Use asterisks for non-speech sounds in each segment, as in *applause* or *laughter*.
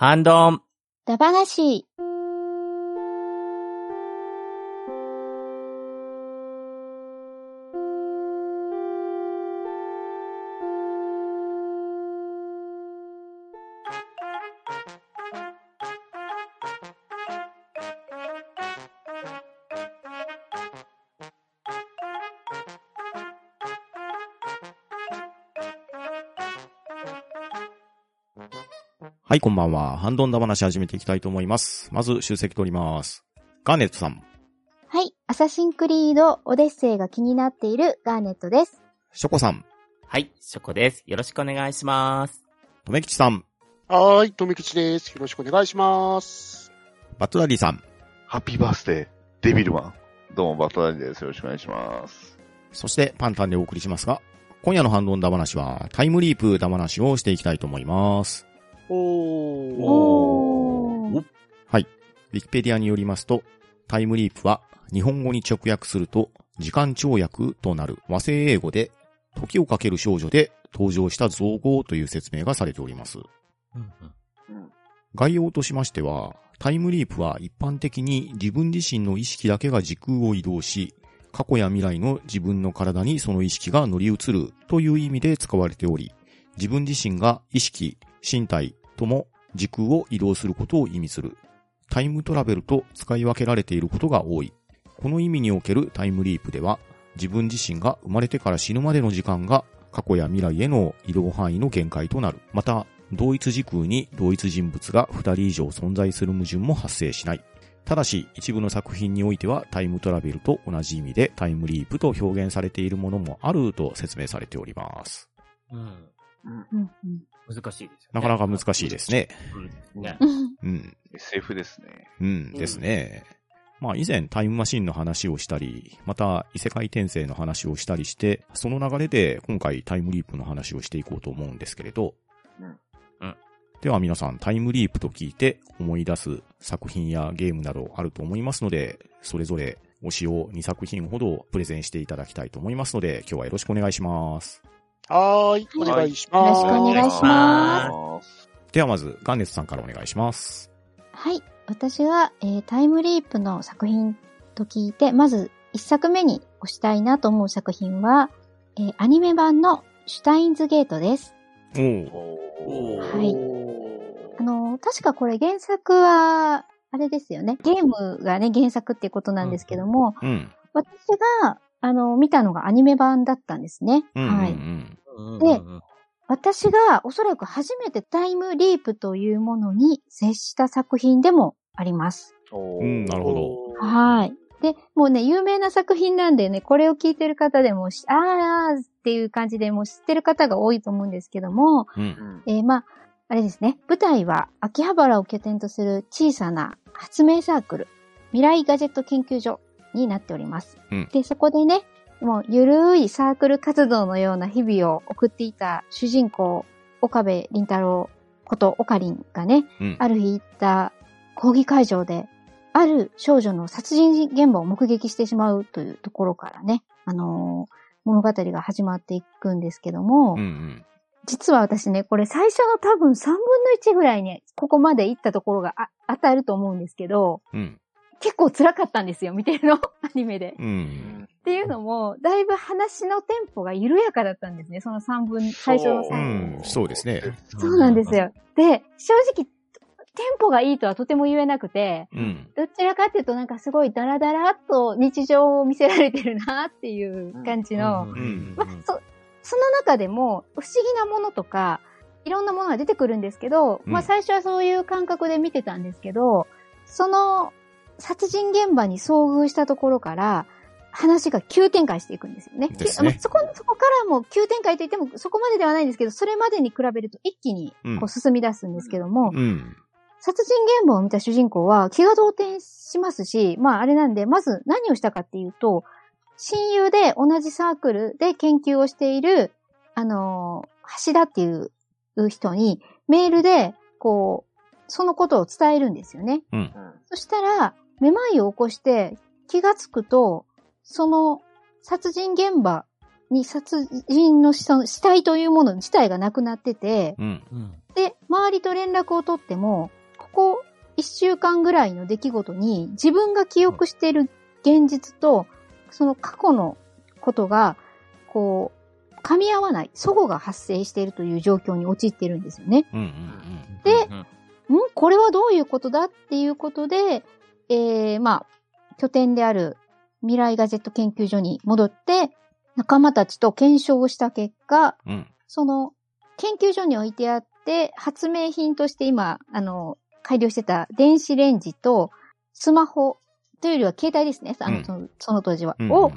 ハンドン。ダバナシー。はい、こんばんは。ハンドンダ話始めていきたいと思います。まず、出席取ります。ガーネットさん、はい。アサシンクリードオデッセイが気になっているガーネットです。ショコさん、はい、ショコです。よろしくお願いします。とめきちさん、はーい、とめきちです。よろしくお願いします。バットダディさん、ハッピーバースデー、デビルマン。どうも、バットダディです。よろしくお願いします。そしてパンタンでお送りしますが、今夜のハンドンダ話は、タイムリープダ話をしていきたいと思います。おー。おー。ウィキペディアによりますと、タイムリープは日本語に直訳すると時間跳躍となる和製英語で時をかける少女で登場した造語という説明がされております。概要としましては、タイムリープは一般的に自分自身の意識だけが時空を移動し、過去や未来の自分の体にその意識が乗り移るという意味で使われており、自分自身が意識、身体とも時空を移動することを意味する。タイムトラベルと使い分けられていることが多い。この意味におけるタイムリープでは、自分自身が生まれてから死ぬまでの時間が過去や未来への移動範囲の限界となる。また、同一時空に同一人物が2人以上存在する矛盾も発生しない。ただし、一部の作品においてはタイムトラベルと同じ意味でタイムリープと表現されているものもあると説明されております。うん。うんうん難しいですよね。なかなか難しいですね。うん。ね。うんうん。SF ですね。うんですね。まあ以前タイムマシンの話をしたり、また異世界転生の話をしたりして、その流れで今回タイムリープの話をしていこうと思うんですけれど、うんうんでは皆さんタイムリープと聞いて思い出す作品やゲームなどあると思いますので、それぞれ推しを2作品ほどプレゼンしていただきたいと思いますので、今日はよろしくお願いします。はーい、お願いします。よろしくお願いしまではまず、ガンネツさんからお願いします。はい。私は、えータイムリープの作品と聞いて、まず一作目に推したいなと思う作品は、えーアニメ版のシュタインズゲートです。おはいあのー確かこれ原作は、あれですよね。ゲームがね、原作っていうことなんですけども、うん。私が、あのー見たのがアニメ版だったんですね。うんうんうん。はい。うんで私がおそらく初めてタイムリープというものに接した作品でもあります。うんなるほどはい。で、もうね、有名な作品なんでね、これを聞いてる方でもし、あーっていう感じでもう知ってる方が多いと思うんですけども、うんう。んえーまあ、あれですね、舞台は秋葉原を拠点とする小さな発明サークル、未来ガジェット研究所になっております。うんで、そこでね、もうゆるいサークル活動のような日々を送っていた主人公、岡部倫太郎こと岡林がね、うん。ある日行った講義会場で、ある少女の殺人現場を目撃してしまうというところからね、あのー物語が始まっていくんですけども、うんうん。実は私ね、これ最初の多分3分の1ぐらいに、ここまで行ったところがあ当たると思うんですけど、うん。結構辛かったんですよ、見てるの、*laughs* アニメで。うん。っていうのも、だいぶ話のテンポが緩やかだったんですね、その3分、最初のそうう3分。ん、そうですね。そうなんですよ。で、正直、テンポがいいとはとても言えなくて、うん。どちらかっていうとなんかすごいダラダラっと日常を見せられてるなっていう感じの、んまあ、そ、その中でも不思議なものとか、いろんなものが出てくるんですけど、うんまあ最初はそういう感覚で見てたんですけど、その殺人現場に遭遇したところから、話が急展開していくんですよね。ですねまあそこ、そこからも急展開といってもそこまでではないんですけど、それまでに比べると一気にこうんう進み出すんですけども、うん。殺人現場を見た主人公は気が動転しますし、まああれなんで、まず何をしたかっていうと、親友で同じサークルで研究をしている、あのー橋田っていう人にメールで、こう、そのことを伝えるんですよね。うん。そしたら、めまいを起こして気がつくと、その殺人現場に殺人の死死体というもの自体がなくなってて、うん。うん。で、周りと連絡を取っても、ここ一週間ぐらいの出来事に自分が記憶している現実と、その過去のことが、こう、噛み合わない、齟齬が発生しているという状況に陥っているんですよね。うんうんでうんんこれはどういうことだっていうことで、えー、まあ、拠点である未来ガジェット研究所に戻って、仲間たちと検証をした結果、うん。うん。その、研究所に置いてあって、発明品として今、あの、改良してた電子レンジとスマホというよりは携帯ですね。あの、うんそのその当時は。うんを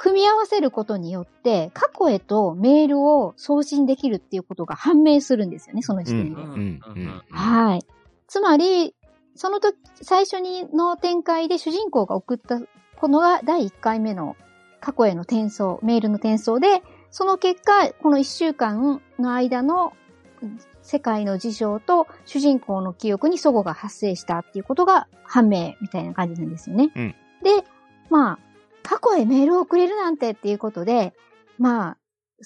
組み合わせることによって、過去へとメールを送信できるっていうことが判明するんですよね、その時点で。うんうんうんはい。つまり、その時、最初にの展開で主人公が送ったこのが第1回目の過去への転送、メールの転送で、その結果、この1週間の間の世界の事象と主人公の記憶に齟齬が発生したっていうことが判明みたいな感じなんですよね。うんで、まあ、過去へメールを送れるなんてっていうことで、まあ、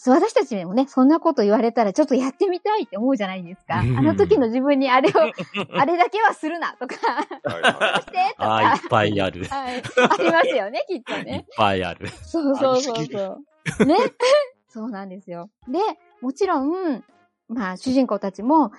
私たちにもね、そんなこと言われたらちょっとやってみたいって思うじゃないですか。あうんの時の自分にあれを、*laughs* あれだけはするなとか、*laughs* してとああ、いっか、ぱいある。はい、ありますよね、きっといっね。ぱいある。そうそうそうそう。ね。*laughs* そうなんですよ。で、もちろん、まあ、主人公たちも、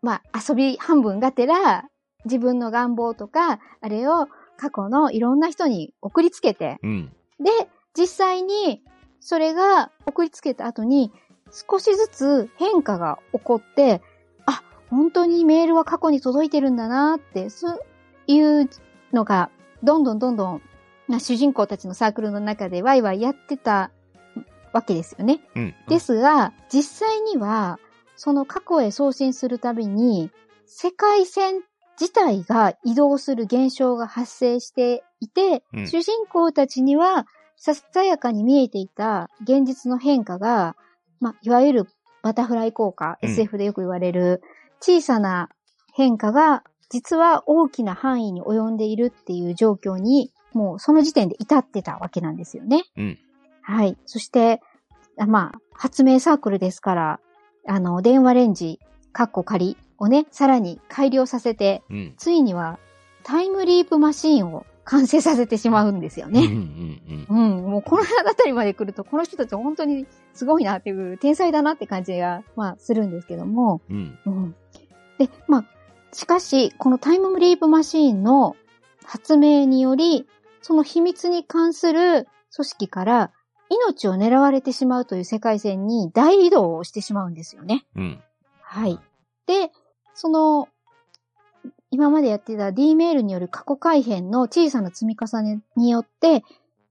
まあ、遊び半分がてら、自分の願望とか、あれを過去のいろんな人に送りつけて、うん。で、実際に、それが送りつけた後に、少しずつ変化が起こって、あ、本当にメールは過去に届いてるんだなって、そういうのが、どんどんどんどん、まあ主人公たちのサークルの中でワイワイやってたわけですよね。うん。ですが、実際には、その過去へ送信するたびに、世界線自体が移動する現象が発生していて、うん主人公たちには、ささやかに見えていた現実の変化が、まあ、いわゆるバタフライ効果、うん SF でよく言われる小さな変化が、実は大きな範囲に及んでいるっていう状況に、もうその時点で至ってたわけなんですよね。うん。はい。そして、あまあ、発明サークルですから、あの、電話レンジ、カッコ仮をね、さらに改良させて、うん。ついにはタイムリープマシーンを完成させてしまうんですようん。うね。ん。うん、もうこのあたりまで来ると、この人たち本当にすごいなっていう、天才だなって感じが、まあ、するんですけども、うん。うん。で、まあ、しかし、このタイムリープマシーンの発明により、その秘密に関する組織から命を狙われてしまうという世界線に大移動をしてしまうんですよね。うん。はい。で、その、今までやってた D メールによる過去改変の小さな積み重ねによって、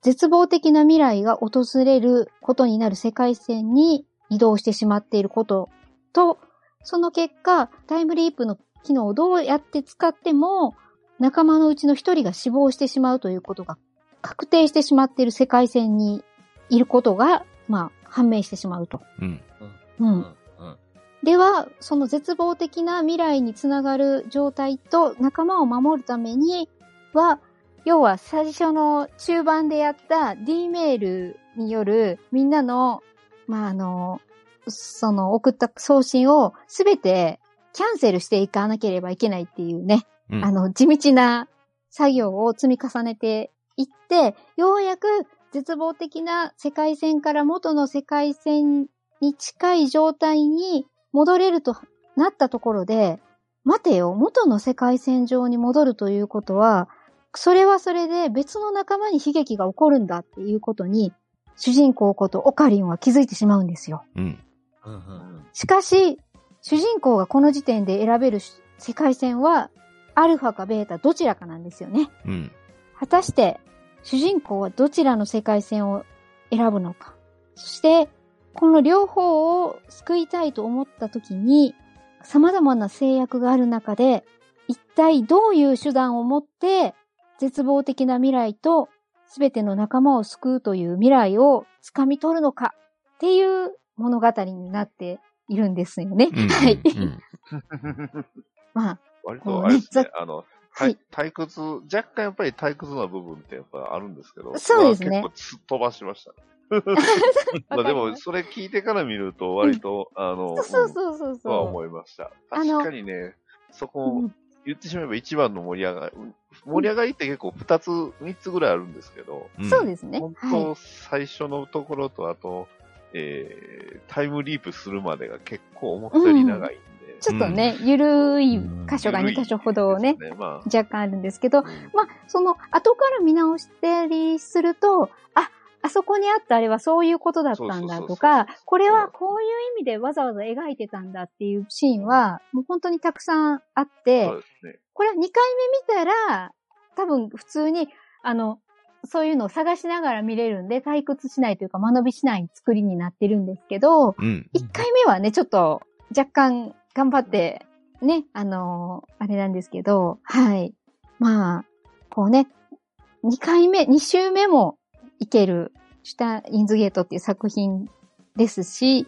絶望的な未来が訪れることになる世界線に移動してしまっていることと、その結果、タイムリープの機能をどうやって使っても、仲間のうちの一人が死亡してしまうということが確定してしまっている世界線にいることが、まあ、判明してしまうと。うん。う。ん。では、その絶望的な未来につながる状態と仲間を守るためには、要は最初の中盤でやった D メールによるみんなの、まあ、あの、その送った送信をすべてキャンセルしていかなければいけないっていうね、うん。あの、地道な作業を積み重ねていって、ようやく絶望的な世界線から元の世界線に近い状態に戻れるとなったところで、待てよ、元の世界線上に戻るということは、それはそれで別の仲間に悲劇が起こるんだっていうことに、主人公ことオカリンは気づいてしまうんですよ。うん。うん。うん。しかし、主人公がこの時点で選べる世界線は、アルファかベータどちらかなんですよね。うん。果たして、主人公はどちらの世界線を選ぶのか。そして、この両方を救いたいと思った時に、様々な制約がある中で、一体どういう手段を持って、絶望的な未来と全ての仲間を救うという未来を掴み取るのかっていう物語になっているんですよね。うん。はい。うん。まあ、割とあれですねこ、あの、はい退退屈、若干やっぱり退屈な部分ってやっぱあるんですけど、そうですね結構すっ飛ばしましたね。まあでも、それ聞いてから見ると、割と、あの、そうそうそううんとそう。は思いました。確かにね、そこ、うん言ってしまえば一番の盛り上がり、盛り上がりって結構二つ、三つぐらいあるんですけど、うんそうですね。本はい。当最初のところと、あと、えー、タイムリープするまでが結構思ったより長いんで。ちょっとね、ゆるい箇所が2緩い箇所ほどね、ですまあ、若干あるんですけど、うんまあ、その、後から見直したりすると、あ、あそこにあったあれはそういうことだったんだとか、これはこういう意味でわざわざ描いてたんだっていうシーンは、もう本当にたくさんあってね。これは2回目見たら、多分普通に、あの、そういうのを探しながら見れるんで、退屈しないというか、間延びしない作りになってるんですけど、うん。1回目はね、ちょっと若干頑張って、ね、あのーあれなんですけど、はい。まあ、こうね、2回目、2週目もいける、シュタインズゲートっていう作品ですし、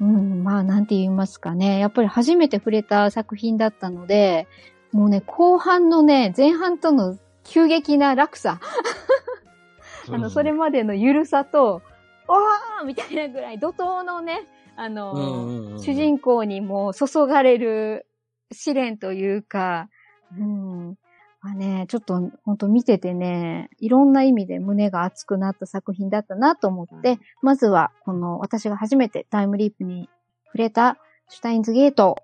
うん、まあ、なんて言いますかね。やっぱり初めて触れた作品だったので、もうね、後半のね、前半との急激な落差。あの、それまでの緩さと、おーみたいなぐらい、怒涛のね、あの主人公にも注がれる試練というか、うん。まあね、ちょっと本当見ててね、いろんな意味で胸が熱くなった作品だったなと思って、うんまずはこの私が初めてタイムリープに触れたシュタインズゲートを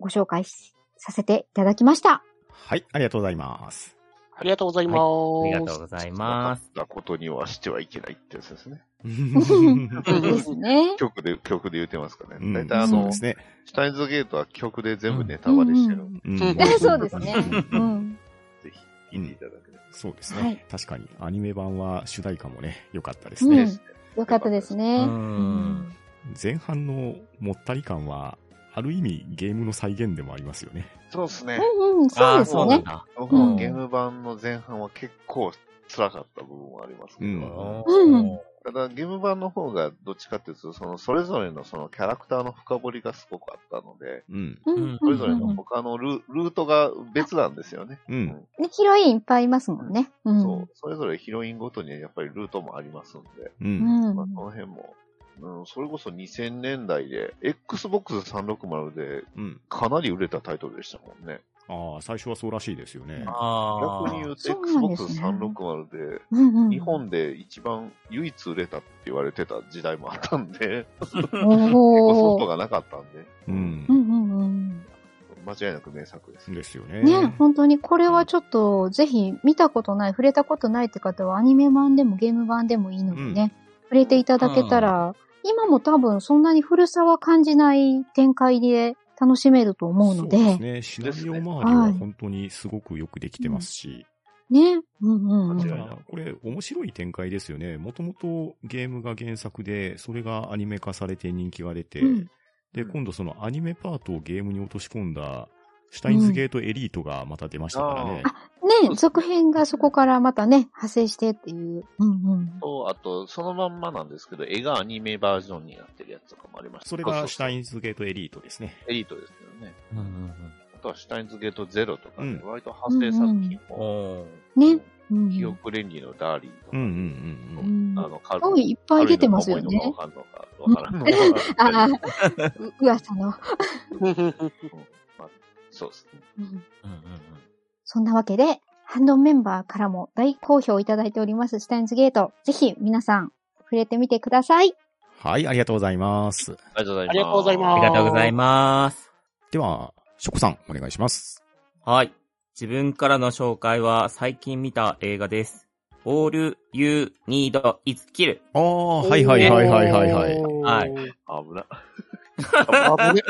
ご紹介しさせていただきました。はい、ありがとうございます。ありがとうございます。ありがとうございます。分かったことにはしてはいけないってやつですね。ですね。曲で、曲で言ってますかね。うん大体あのそうで、すね。シュタインズゲートは曲で全部ネタバレしてる *laughs* そうですね。うん。ぜひ聞いていただければ。そうですね、はい確かに、アニメ版は主題歌もね、良かったですうんね。よかったですね。ううんん前半のもったり感は、ある意味ゲームの再現でもありますよね。そうですね。うんうん、そうああ、ですね。そうなんだ。僕もゲーム版の前半は結構辛かった部分はありますけど、うんうんただゲーム版の方がどっちかっていうと、そのそれぞれのそのキャラクターの深掘りがすごくあったので、うん。うんそれぞれの他のルルートが別なんですよね。うん。ねヒロインいっぱいいますもんね。うん。そう。それぞれヒロインごとにやっぱりルートもありますんで、う。うんんまあ、その辺も、うん、それこそ2000年代で、Xbox 360でうん。かなり売れたタイトルでしたもんね。ああ、最初はそうらしいですよね。ああ。逆に言うとそうなんです Xbox ね360で、うんうん日本で一番唯一売れたって言われてた時代もあったんで、結構おー *laughs* 外がなかったんで、うんう。んうんうん。間違いなく名作です。ですよね。ね、本当にこれはちょっと、ぜひ見たことない、触れたことないって方はアニメ版でもゲーム版でもいいのでね、触れていただけたら、今も多分そんなに古さは感じない展開で楽しめると思うので、そうですね。シナリオ周りは本当にすごくよくできてますし。ね。うんうんうん。これ面白い展開ですよね。もともとゲームが原作で、それがアニメ化されて人気が出て、うんで、今度そのアニメパートをゲームに落とし込んだ、シュタインズゲートエリートがまた出ましたからね。ね、続編がそこからまたね、派生してっていう。うんうん。と、あと、そのまんまなんですけど、絵がアニメバージョンになってるやつとかもありました。それがシュタンインズゲートエリートですね。エリートですけどね。うんうんあとはシュタインズゲートゼロとか、ねうん割と派生作品うん。も、おーね。うん記憶連理のダーリーとか、うんうんうんううん。ん。あの、カルいいっぱい出てますよねわかんのか、わからんのか。*laughs* ああ、う噂の。まあそうですね。うんうんうんうんそんなわけで、ハンドンメンバーからも大好評いただいております、シュタインズゲート。ぜひ皆さん、触れてみてください。はい、ありがとうございます。ありがとうございます。ありがとうございますありがとうございます。では、ショコさん、お願いします。はい。自分からの紹介は最近見た映画です。All You Need Is Kill。ああ、はいはいはいはいはいはい。はい危な。危ね。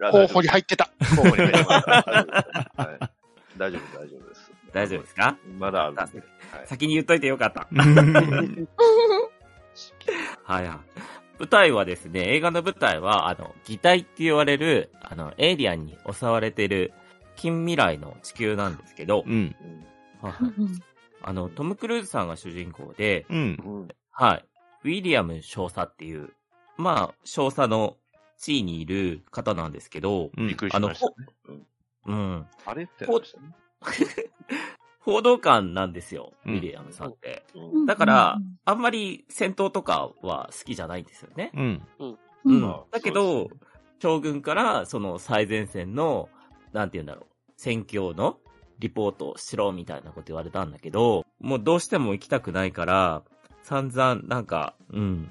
*laughs* 候補に入ってた。候補に入ってますはい大丈夫、大丈夫です。大丈夫ですか？まだあるんで。はい先に言っといてよかった。*laughs* はいはい。舞台はですね、映画の舞台は、あの、擬態って言われる、あの、エイリアンに襲われてる近未来の地球なんですけど、うん。うんはいはいあの、トム・クルーズさんが主人公で、うん。うんはい。ウィリアム少佐っていう、まあ、少佐の地位にいる方なんですけど、うんびっくりしましたね。うんうん。あれってね。*laughs* 報道官なんですよ、うんウィリアムさんって。うんだからうん、あんまり戦闘とかは好きじゃないんですよね。うん。ううんだけど将軍からその最前線の、なんて言うんだろう、戦況のリポートをしろみたいなこと言われたんだけど、もうどうしても行きたくないから、散々なんか、うん、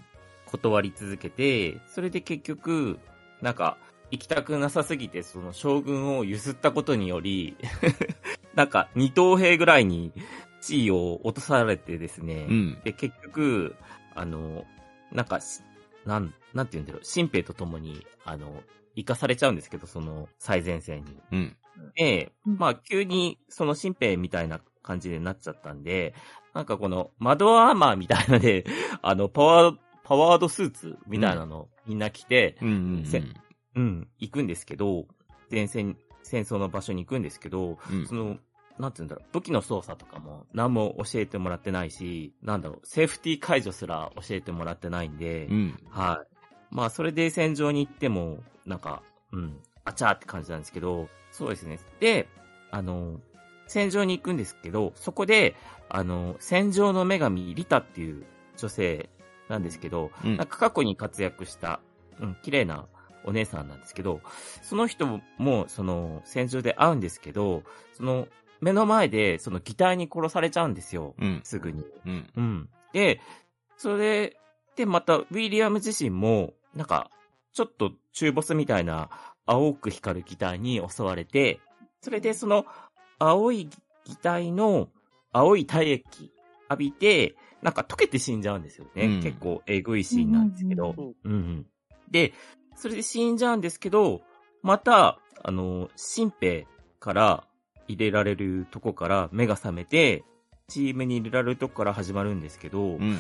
断り続けて、それで結局、なんか、行きたくなさすぎて、その将軍を譲ったことにより、*laughs* なんか二等兵ぐらいに地位を落とされてですね、うん。で、結局、あの、なんかし、なん、なんて言うんだろう、新兵と共に、あの、生かされちゃうんですけど、その最前線に。うん。で、うんまあ、急に、その新兵みたいな感じになっちゃったんで、なんかこの、窓アーマーみたいなので、あの、パワー、パワードスーツみたいなのみんな着て、うん。うん。行くんですけど、前線、戦争の場所に行くんですけど、うんその、なんて言うんだろう、武器の操作とかも何も教えてもらってないし、なんだろう、セーフティー解除すら教えてもらってないんで、うん。はい。まあ、それで戦場に行っても、なんか、うん、あちゃーって感じなんですけど、そうですね。で、あの、戦場に行くんですけど、そこで、あの、戦場の女神リタっていう女性なんですけど、うんなんか過去に活躍した、うん、綺麗なお姉さんなんですけど、その人も、その、戦場で会うんですけど、その、目の前で、その、擬態に殺されちゃうんですよ。うん。すぐに。うん。うん。で、それで、また、ウィリアム自身も、なんか、ちょっと中ボスみたいな青く光る擬態に襲われて、それでその青い擬態の青い体液浴びて、なんか溶けて死んじゃうんですよね。うん結構えぐいシーンなんですけど。うんうんうん。で、それで死んじゃうんですけど、また、あの、新兵から入れられるとこから目が覚めて、チームに入れられるとこから始まるんですけど、うん。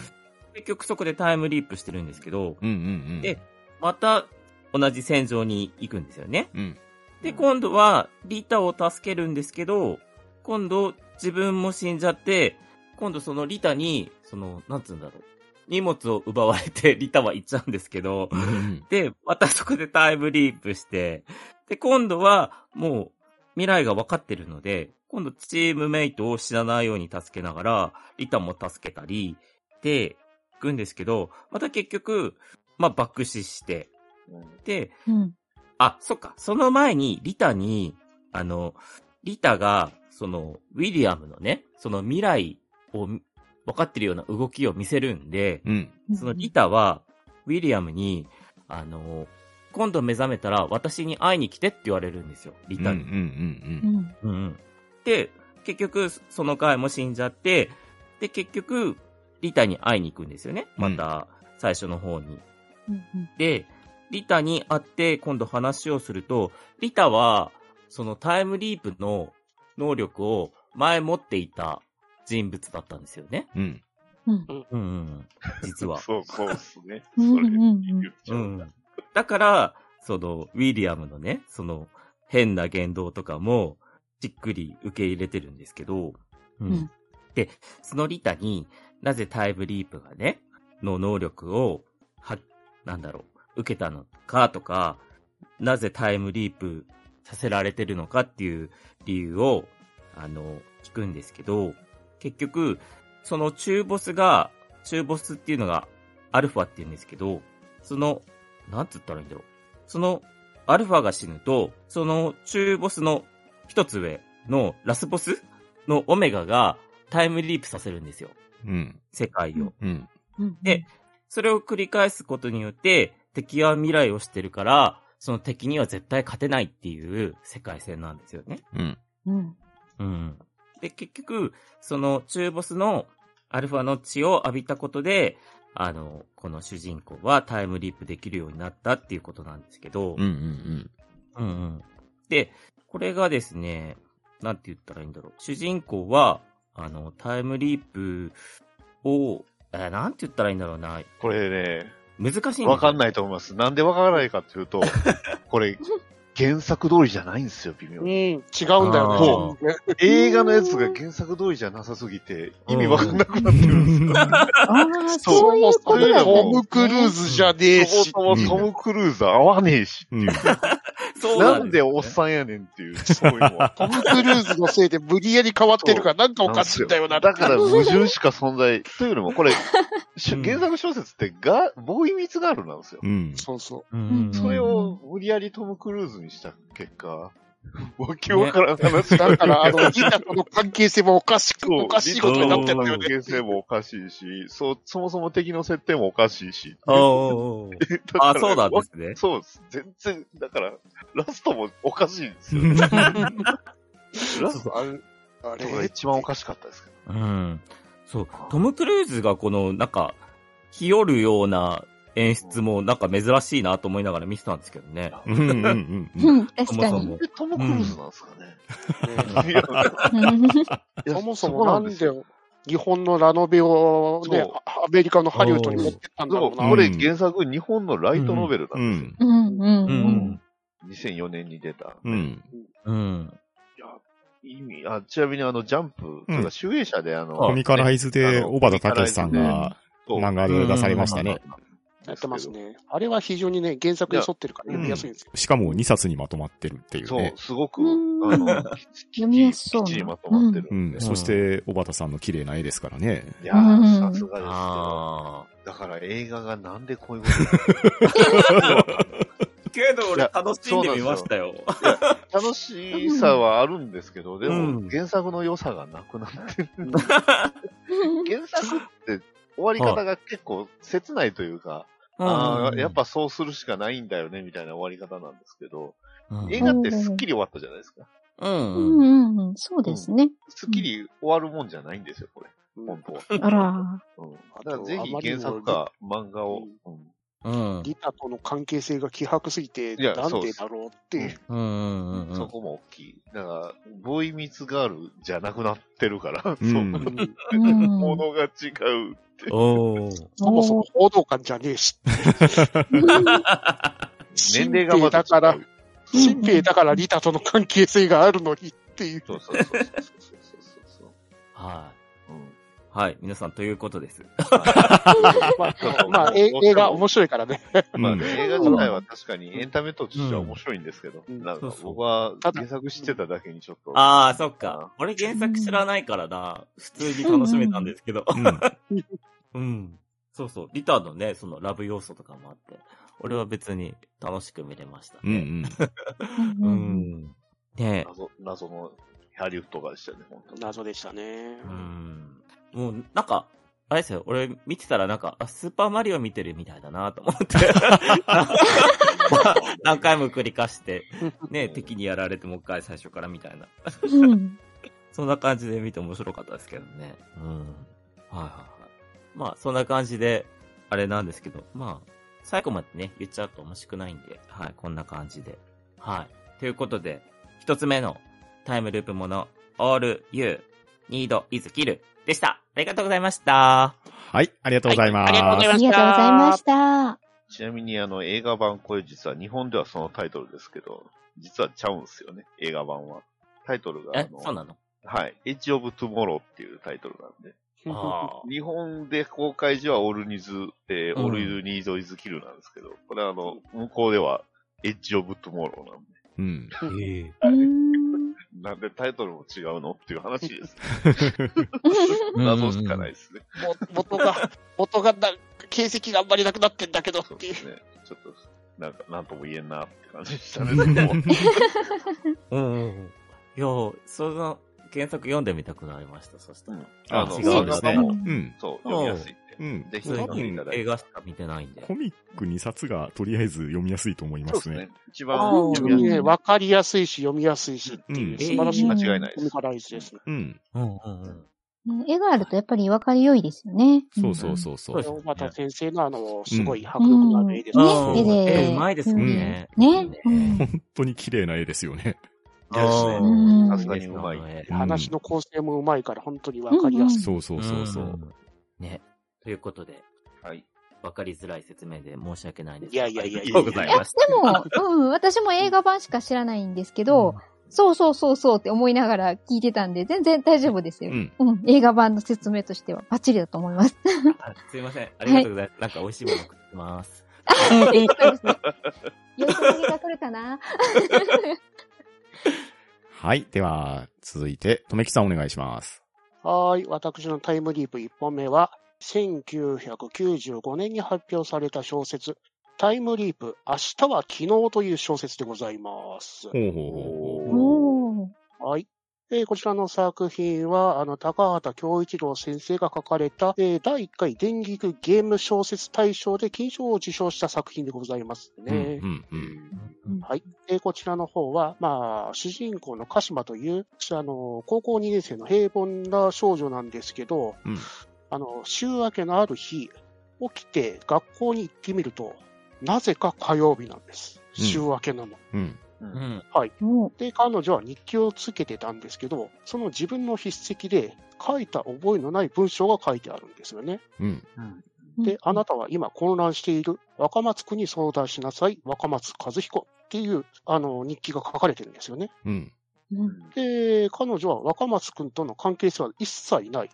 結局そこでタイムリープしてるんですけど、うん。うん。で、また同じ戦場に行くんですよね。うん。で、今度はリタを助けるんですけど、今度自分も死んじゃって、今度そのリタに、その、なんつうんだろう。荷物を奪われて *laughs* リタは行っちゃうんですけど、うん。で、またそこでタイムリープして、で、今度はもう未来が分かってるので、今度チームメイトを死なないように助けながら、リタも助けたり、で、行くんですけど、また結局、まあ、爆死して、で、うん。あ、そっか、その前にリタに、あの、リタが、その、ウィリアムのね、その未来を分かってるような動きを見せるんで、うん。そのリタは、ウィリアムに、あの、今度目覚めたら私に会いに来てって言われるんですよ、リうん。うん。タに。うん。うんうんで、結局、その回も死んじゃって、で、結局、リタに会いに行くんですよね。また、最初の方に。うん。で、リタに会って今度話をすると、リタは、そのタイムリープの能力を前持っていた人物だったんですよね。うん。うん。うんうん。実は。*laughs* そう、そうですね。うんそれうんうん言っちゃううんだ。ん。だから、その、ウィリアムのね、その、変な言動とかも、じっくり受け入れてるんですけど、ううん。で、そのリタになぜタイムリープがね、の能力を、は、なんだろう、受けたのかとか、なぜタイムリープさせられてるのかっていう理由を、あの、聞くんですけど、結局、その中ボスが、中ボスっていうのがアルファって言うんですけど、その、なんつったらいいんだろう。その、アルファが死ぬと、その中ボスの一つ上のラスボスのオメガがタイムリープさせるんですよ。うん。世界を。うん。うん。で、それを繰り返すことによって、敵は未来を知ってるから、その敵には絶対勝てないっていう世界線なんですよね。うん。うん。うん。で、結局、その中ボスのアルファの血を浴びたことで、あの、この主人公はタイムリープできるようになったっていうことなんですけど、うん。うん。うんうん。で、これがですね、なんて言ったらいいんだろう。主人公は、あの、タイムリープを、えーなんて言ったらいいんだろうな。これね、難しいい。わかんないと思います。なんでわからないかっていうと、*laughs* これ、原作通りじゃないんですよ、微妙うん、に。違うんだよね。ね *laughs* 映画のやつが原作通りじゃなさすぎて、意味わかんなくなってるんですよ。*laughs* ああ、そう。そういうトム・クルーズじゃねえし。そもそもトム・クルーズ合わねえしそうなんでおっさんやねんっていう、そういうのは。*laughs* トム・クルーズのせいで無理やり変わってるからなんかおかしいんだよな。だから矛盾しか存在。というよりも、これ、*laughs* 原作小説ってが、ボーイミツガールなんですよ。うん。そうそうんそれを無理やりトム・クルーズにした結果、*laughs* わけわからん話う。だから、あの、ギタとの関係性もおかしく、おかしいことになってんだよね。関係性もおかしいし、そう、そもそも敵の設定もおかしいし。おーおー *laughs* だからあ、そうなんですね。そうです。全然、だから、ラストもおかしいんですよ。ラスト、あれ、ああれがれ、一番おかしかったですけど。うん。そう、トム・クルーズがこの、なんか、日和るような演出もなんか珍しいなと思いながら見てたんですけどね。うんうんうん確かに。そもそもで、トム・クルーズなんですかね。そもそこもなんで日本のラノベをねアメリカのハリウッドに持ってったんだろうな。これ原作日本のライトノベルうなんですよ。ん。うん、うん、ううん。ん。2004年に出た。うん。うん。いや、意味、あ、ちなみにあの、ジャンプ、うん集英社であの、コミカライズで、小畑武さんが漫画で出されましたね。やってますね。あれは非常にね、原作に沿ってるから読みやすいんですよ。しかも2冊にまとまってるっていうそうね、。すごく、うんあの、読みやすそうなきっちりまとまってるうん。そして、小畑さんの綺麗な絵ですからね。いやー、さすがですよ。あだから映画がなんでこういうこと。*laughs* けど俺楽しんでみましたよ。楽しさはあるんですけど、でうんも原作の良さがなくなってる。*laughs* 原作って終わり方が結構切ないというか、ああ、やっぱそうするしかないんだよね、みたいな終わり方なんですけど、うん、映画ってスッキリ終わったじゃないですか。う。うんん、うん、そうですね。スッキリ終わるもんじゃないんですよ、これ。本当は。あら。うん。だからぜひ原作か漫画を。うんうん。ギタとの関係性が希薄すぎて、なんでだろうっていう。うんうんうんそこも大きい。だから、ボーイミツガールじゃなくなってるから、うんそう。うん。*laughs* ものが違う。おー。そもそも報道官じゃねえし。*laughs* 年齢がまだだから新兵だからリタとの関係性があるのにっていう。そうそうそうそう。はい。うんはい。皆さん、ということです。*laughs* まあ、まあ、え映画面白いからね。まあうん映画自体は確かにエンタメとしては面白いんですけど、うんなんか僕は原作知ってただけにちょっと、ああ、そっか。俺原作知らないからな。普通に楽しめたんですけど。うん。*laughs* うん。そうそう。リターのね、そのラブ要素とかもあって、俺は別に楽しく見れましたうんうね。ん。ううん。ん。ね謎、謎のハリウッドがでしたね、本当に。謎でしたねえ。。うん。もう、なんか、あれですよ。俺見てたらなんか、あスーパーマリオ見てるみたいだなと思って。*laughs* 何回も繰り返して、ね、敵にやられてもう一回最初からみたいな。うん。そんな感じで見て面白かったですけどね。うん。はいはいはい。まあ、そんな感じで、あれなんですけど、まあ、最後までね、言っちゃうと面白くないんで、はい、こんな感じで。はい。ということで、一つ目のタイムループもの、 All You Need Is Kill でした。ありがとうございました。はい、ありがとうございます。はいありがとうございまありがとうございました。ちなみにあの映画版、これ実は日本ではそのタイトルですけど、実はちゃうんすよね、映画版は。タイトルがあえ、そうの、なの？はい、 Edge of Tomorrow っていうタイトルなんで。あ日本で公開時は All Needs、えーうん All You Need Is Kill なんですけど、これはあの、向こうでは Edge of Tomorrow なんで。うん。あ。ええうーん。なんでタイトルも違うのっていう話です。う *laughs* ん謎しかないですね。も元が、元がな、形跡があんまりなくなってんだけどっていう。そうですね。ちょっと、なんか、なんとも言えんなって感じでしたね。*laughs* うんうん。いや、その原作読んでみたくなりました、そしたら。あの、違そうですねうん。そう、読みやすい。うん。ぜひ読んでいにただいて。映画しか見てないんで。コミック2冊がとりあえず読みやすいと思いますね。そうですね。一番読みやすい。ね、わかりやすいし、読みやすいしっていう、うん素晴らしい間違いないですコミカライズですね。うん。うんうんうん。ね絵があるとやっぱり分かり良いですよね。そうそうそうそう。そうです小畑先生のあの、すごい迫力のある絵ですね。絵で。絵うまいですよね。ね本当に綺麗な絵ですよね。いやですねうんさすがにうまい。ねうん話の構成もうまいから本当にわかりやすい。そうそうそうそう。んね。ということで、はい。わかりづらい説明で申し訳ないです。いやいやいやありがとうございました。でも、うん、私も映画版しか知らないんですけど、そうそうそうそうって思いながら聞いてたんで、全然大丈夫ですよ。うん。うん、映画版の説明としてはバッチリだと思います。あ *laughs* すいません。ありがとうございます。なんか美味しいもの食ってます。*laughs* そうですねよそ投げが来るかな？*laughs* はい。では、続いて、とめきさんお願いします。はーい。私のタイムリープ1本目は、1995年に発表された小説、タイムリープ、明日は昨日という小説でございます。ほうほう。はい。えーこちらの作品は、あの、高畑京一郎先生が書かれた、えー第1回電撃ゲーム小説大賞で金賞を受賞した作品でございますうん、ね。うん、うん。はい。えーこちらの方は、まあ、主人公の鹿島という、あの、高校2年生の平凡な少女なんですけど、うんあの、週明けのある日、起きて学校に行ってみると、なぜか火曜日なんです。うん週明けなの。うん。うん。おーで、彼女は日記をつけてたんですけど、その自分の筆跡で書いた覚えのない文章が書いてあるんですよね。うん。で、あなたは今混乱している。若松区に相談しなさい。若松和彦っていう、あの、日記が書かれてるんですよね。うん。うんで、彼女は若松くんとの関係性は一切ない。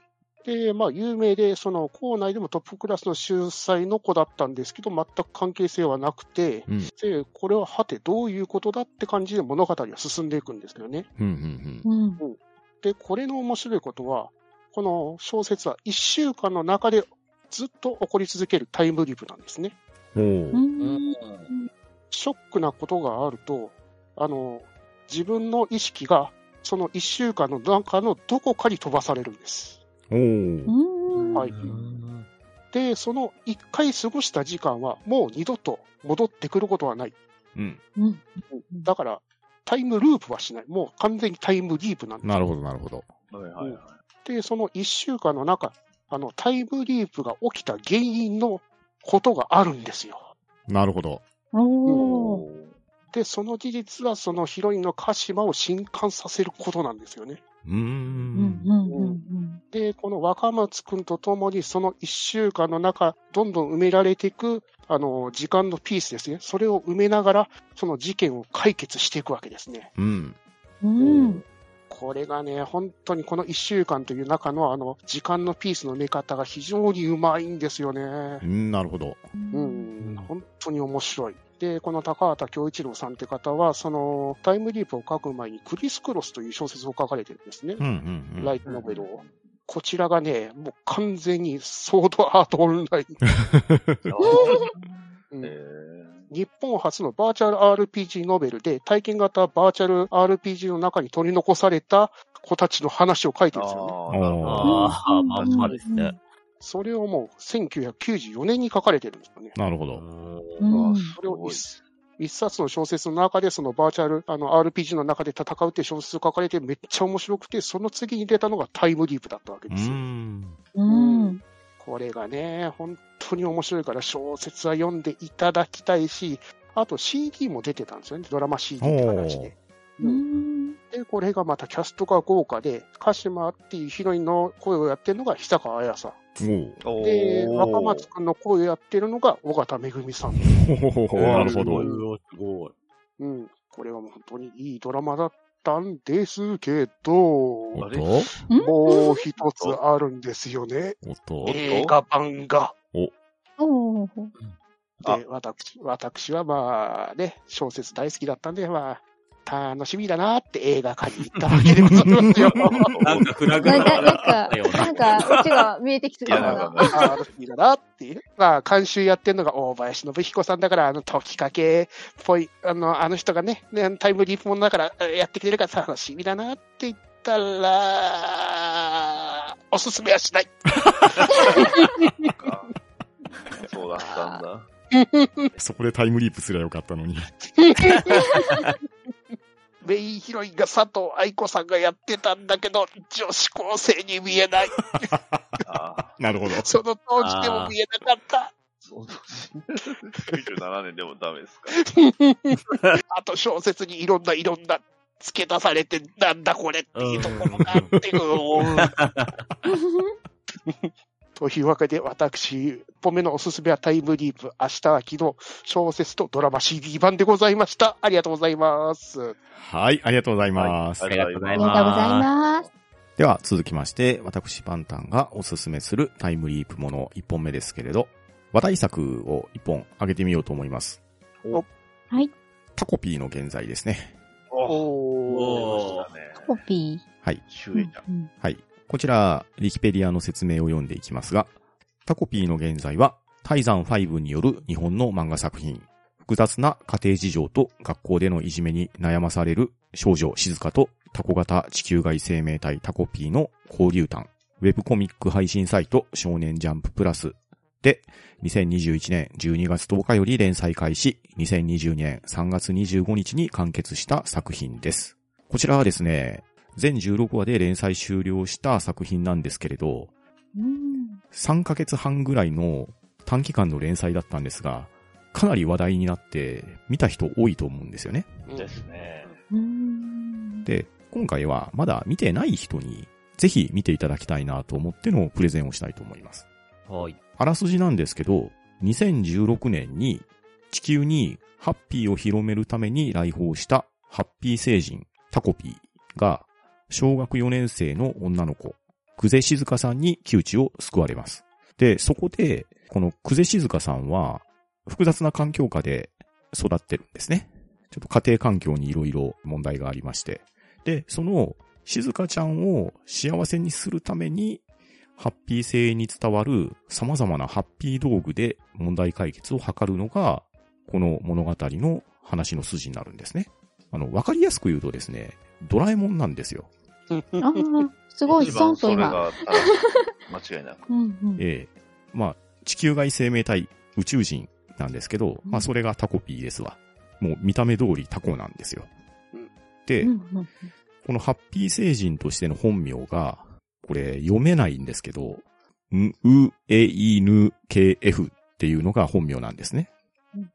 で、まあ、有名で、その、校内でもトップクラスの秀才の子だったんですけど、全く関係性はなくて、うん。で、これははてどういうことだって感じで物語は進んでいくんですよね。うん。うん。うん。で、これの面白いことは、この小説は1週間の中でずっと起こり続けるタイムリープなんですね。ショックなことがあると、あの、自分の意識がその1週間の中のどこかに飛ばされるんです。はいで、その1回過ごした時間はもう二度と戻ってくることはない。うん。うん。だから、タイムループはしない。もう完全にタイムリープなんです。なるほど、なるほど。はいはいはい。で、その1週間の中、あの、タイムリープが起きた原因のことがあるんですよ。なるほど。おー。で、その事実はそのヒロインの鹿島を震撼させることなんですよね。うんん。うんうんで、この若松くんと共にその1週間の中、どんどん埋められていく、あの、時間のピースですね。それを埋めながら、その事件を解決していくわけですね。うん。うん。うん。これがね、本当にこの1週間という中のあの、時間のピースの埋め方が非常にうまいんですよねう。ん、なるほど。うん、本当に面白い。で、この高畑京一郎さんって方は、そのタイムリープを書く前にクリス・クロスという小説を書かれてるんですね。うん、うん、うん。ライトノベルを。こちらがね、もう完全にソードアートオンライン。う *laughs* ん *laughs* え日本初のバーチャル RPG ノベルで、体験型バーチャル RPG の中に取り残された子たちの話を書いてるんですよね。ああ、なるほど。ああ、まんまですね。それをもう1994年に書かれてるんですよね。なるほど。うんそれを一一冊の小説の中で、そのバーチャル、あの、RPG の中で戦うって小説を書かれてめっちゃ面白くて、その次に出たのがタイムリープだったわけうですよ。ん。うん。これがね、本当に面白いから小説は読んでいただきたいし、あと CD も出てたんですよね。ドラマ CD って形で。うん。で、これがまたキャストが豪華で、鹿島っていうヒロインの声をやってるのが久川彩さん。で、ー若松くんの声をやってるのが尾形めぐみさん。なるほど。すごい。うん。これはもう本当にいいドラマだったんですけど、もう一つあるんですよね。映画版が。おー。で、私、私はまあね、小説大好きだったんで、まあ、楽しみだなって映画館に行ったわけでございますよ。*laughs* なんかフラグなんか、がなんかあったよ、うなんか、こっちが見えてきてるいや、かな楽しみだなっていう。まあ、監修やってるのが大林信彦さんだから、あの、時かけっぽい、あの、あの人がね、ねタイムリープものだから、えやってくれるから楽しみだなって言ったら、おすすめはしない。*laughs* そうだったんだ。そこでタイムリープすりゃよかったのに。メインヒロインが佐藤愛子さんがやってたんだけど、女子高生に見えない。*laughs* なるほど。その当時でも見えなかった。そう97年でもダメですか。あと小説にいろんないろんな付け出されて、なんだこれっていうところがあって、*laughs* うんというわけで、私、1本目のおすすめはタイムリープ、明日は昨日、小説とドラマ CD 版でございました。ありがとうございます。はい、ありがとうございます。はいありがとうございありがとうございます。では、続きまして、私パンタンがおすすめするタイムリープもの1本目ですけれど、話題作を1本挙げてみようと思いますお。はい。タコピーの現在ですね。おおー。出ましたね。コピはい。シュエちゃんはい。こちら、ウィキペディアの説明を読んでいきますが、タコピーの現在は、タイザン5による日本の漫画作品。複雑な家庭事情と学校でのいじめに悩まされる少女静香とタコ型地球外生命体タコピーの交流譚。ウェブコミック配信サイト少年ジャンププラスで、2021年12月10日より連載開始、2022年3月25日に完結した作品です。こちらはですね、全16話で連載終了した作品なんですけれど、うん。3ヶ月半ぐらいの短期間の連載だったんですが、かなり話題になって、見た人多いと思うんですよね。ですね。うん。で、今回はまだ見てない人に、ぜひ見ていただきたいなと思ってのプレゼンをしたいと思います。はい。あらすじなんですけど、2016年に地球にハッピーを広めるために来訪したハッピー星人タコピーが小学4年生の女の子、久世静香さんに窮地を救われます。で、そこで、この久世静香さんは複雑な環境下で育ってるんですね。ちょっと家庭環境にいろいろ問題がありまして。で、その静香ちゃんを幸せにするためにハッピー性に伝わる様々なハッピー道具で問題解決を図るのが、この物語の話の筋になるんですね。あの、わかりやすく言うとですね、ドラえもんなんですよ。ああ、すごい、一ストンと今。間違いなく。うんうん。ええまあ、地球外生命体、宇宙人なんですけど、まあ、それがタコピーですわ。もう見た目通りタコなんですようん。で、うんうんこのハッピー星人としての本名が、これ読めないんですけど、ん、う、え、い、ぬ、け、f っていうのが本名なんですね。うん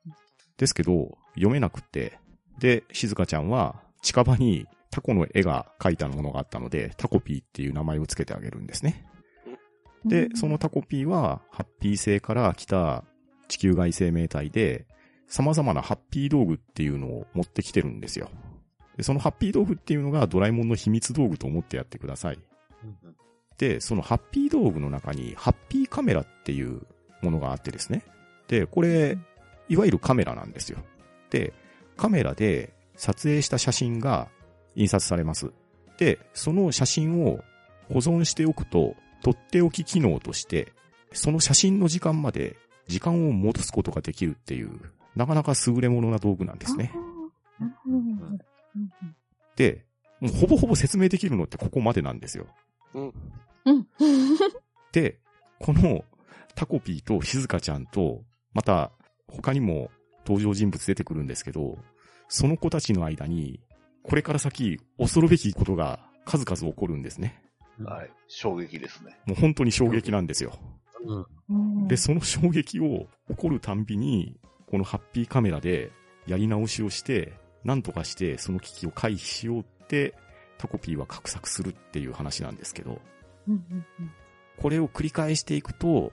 ですけど、読めなくって。で、静香ちゃんは近場にタコの絵が描いたものがあったので、タコピーっていう名前をつけてあげるんですね。で、そのタコピーは、ハッピー星から来た地球外生命体で、様々なハッピー道具っていうのを持ってきてるんですよ。で、そのハッピー道具っていうのがドラえもんの秘密道具と思ってやってください。で、そのハッピー道具の中に、ハッピーカメラっていうものがあってですね。で、これ、いわゆるカメラなんですよ。で、カメラで撮影した写真が印刷されます。で、その写真を保存しておくと、とっておき機能として、その写真の時間まで時間を戻すことができるっていう、なかなか優れものな道具なんですね。で、もうほぼほぼ説明できるのってここまでなんですよ。うん。で、このタコピーと静香ちゃんと、また他にも登場人物出てくるんですけど、その子たちの間に、これから先恐るべきことが数々起こるんですね。はい。衝撃ですね。もう本当に衝撃なんですよ。うん。うんで、その衝撃を起こるたんびに、このハッピーカメラでやり直しをして、なんとかしてその危機を回避しようって、タコピーは画策するっていう話なんですけど、うんうんうんこれを繰り返していくと、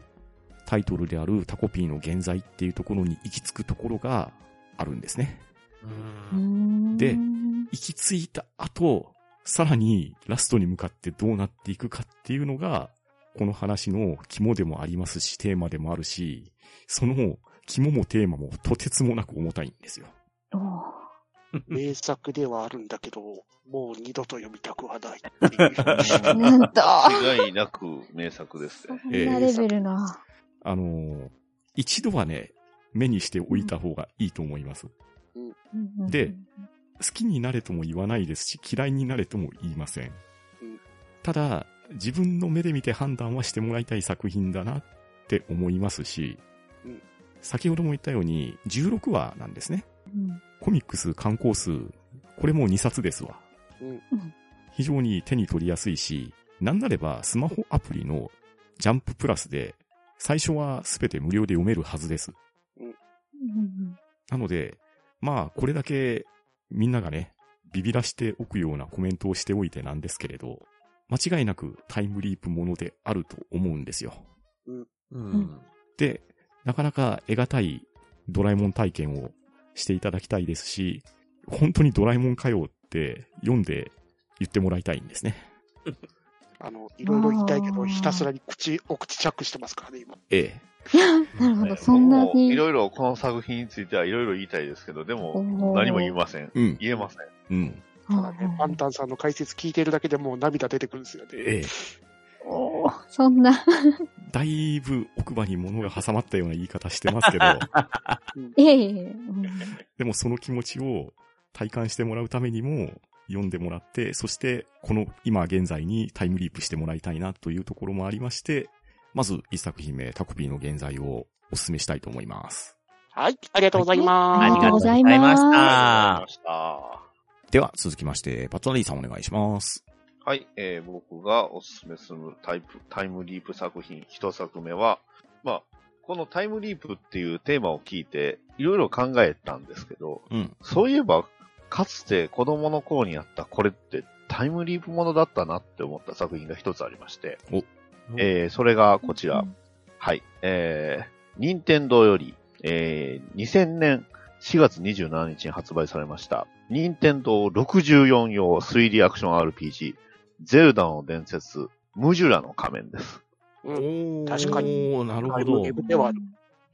タイトルであるタコピーの現在っていうところに行き着くところがあるんですね。うーんで行き着いた後、さらにラストに向かってどうなっていくかっていうのが、この話の肝でもありますし、テーマでもあるし、その肝もテーマもとてつもなく重たいんですよ。名作ではあるんだけど、もう二度と読みたくはないっていう。なんと。違いなく名作ですそね。んなレベルな。あのー一度はね、目にしておいた方がいいと思います。うんうんで好きになれとも言わないですし、嫌いになれとも言いませんうん。ただ、自分の目で見て判断はしてもらいたい作品だなって思いますしうん、先ほども言ったように16話なんですね。うんコミックス、刊行数、これも2冊ですわ。うん非常に手に取りやすいし、なんなればスマホアプリのジャンププラスで、最初はすべて無料で読めるはずです。なので、まあ、これだけみんながね、ビビらしておくようなコメントをしておいてなんですけれど、間違いなくタイムリープものであると思うんですよ。うん。で、なかなか得難いドラえもん体験をしていただきたいですし、本当にドラえもんかよって読んで言ってもらいたいんですね。*laughs* あの、いろいろ言いたいけど、ひたすらに口、お口チャックしてますからね、今。えなるほど、そんな僕もいに。ろいろこの作品についてはいろいろ言いたいですけど、でも何も言いません。え。うん。言えません。うん。ただね、パンタンさんの解説聞いてるだけでもう涙出てくるんですよね。ええ。おーそんな。*laughs* だいぶ奥歯に物が挟まったような言い方してますけど、いえいえでもその気持ちを体感してもらうためにも読んでもらって、そしてこの今現在にタイムリープしてもらいたいなというところもありまして、まず一作品目、タコピーの現在をお勧めしたいと思います。はい、ありがとうございます。ありがとうございましありがとうございたま。した。では続きまして、パットナリーさんお願いします。はい、えー僕がおすすめするタイプ、タイムリープ作品一作目は、まあ、このタイムリープっていうテーマを聞いて、いろいろ考えたんですけど、うん。そういえば、かつて子供の頃にあったこれってタイムリープものだったなって思った作品が一つありまして、お。えーそれがこちら、はい、えー、任天堂より、えー、2000年4月27日に発売されました、任天堂64用推理アクション RPG、ゼルダの伝説、ムジュラの仮面です。うん。お確かに。おーなるほど。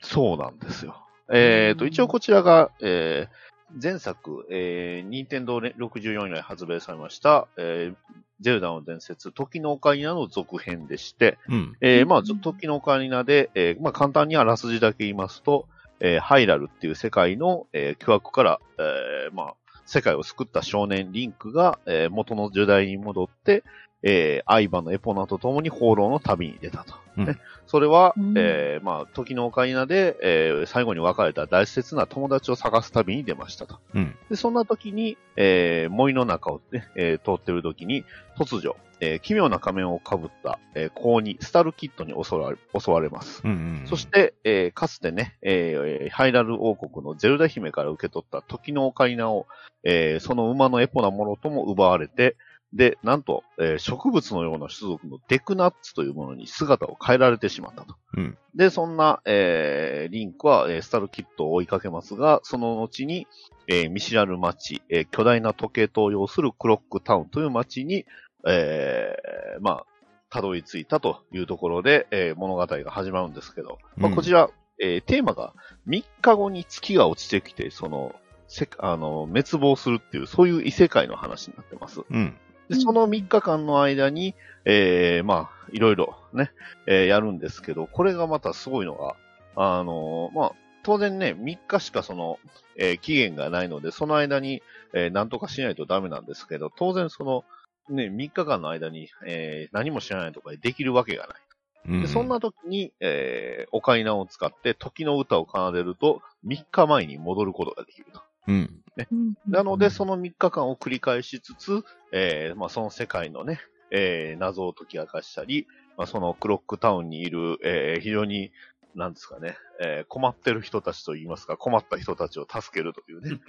そうなんですよ。えっ、と、一応こちらが、えー前作、えー、任天堂64に発売されました、えーゼルダの伝説、時のオカリナの続編でして、うん。えーまあ、ず時のオカリナで、えーまあ、簡単にあらすじだけ言いますと、えーハイラルっていう世界の、えー巨悪から、えーまあ、世界を救った少年リンクが、えー元の時代に戻って、えー、アイバのエポナと共に放浪の旅に出たと。うんね、それは、うんえーまあ、時のオカリナで、えー最後に別れた大切な友達を探す旅に出ましたと。うん。で、そんな時に、えー森の中をね、えー通ってる時に、突如、えー奇妙な仮面をかぶった、えー、高にスタルキッドに襲われ襲われます。うんうん。そして、えーかつてね、えーハイラル王国のゼルダ姫から受け取った時のオカリナを、えーその馬のエポなものとも奪われて、で、なんと、えー植物のような種族のデクナッツというものに姿を変えられてしまったと。うん。で、そんな、えーリンクは、えースタルキッドを追いかけますが、その後に、えー見知らぬ町、えー巨大な時計塔を要するクロックタウンという町に、えーまあ、たどり着いたというところで、えー物語が始まるんですけど、まあ、うんこちら、えーテーマが3日後に月が落ちてきて、その、せあの、滅亡するっていう、そういう異世界の話になってます。うん。で、その3日間の間に、えー、まあ、いろいろね、えーやるんですけど、これがまたすごいのが、あのーまあ、当然ね、3日しかその、えー期限がないので、その間に、えーなんとかしないとダメなんですけど、当然その、ね、3日間の間に、えー何も知らないとかできるわけがない。うん。で、そんな時に、えーオカリナを使って時の歌を奏でると、3日前に戻ることができると。うん。うんなので、その3日間を繰り返しつつ、えーまあ、その世界のね、えー謎を解き明かしたり、まあ、そのクロックタウンにいる、えー非常に、なんですかね、えー困ってる人たちといいますか、困った人たちを助けるというね。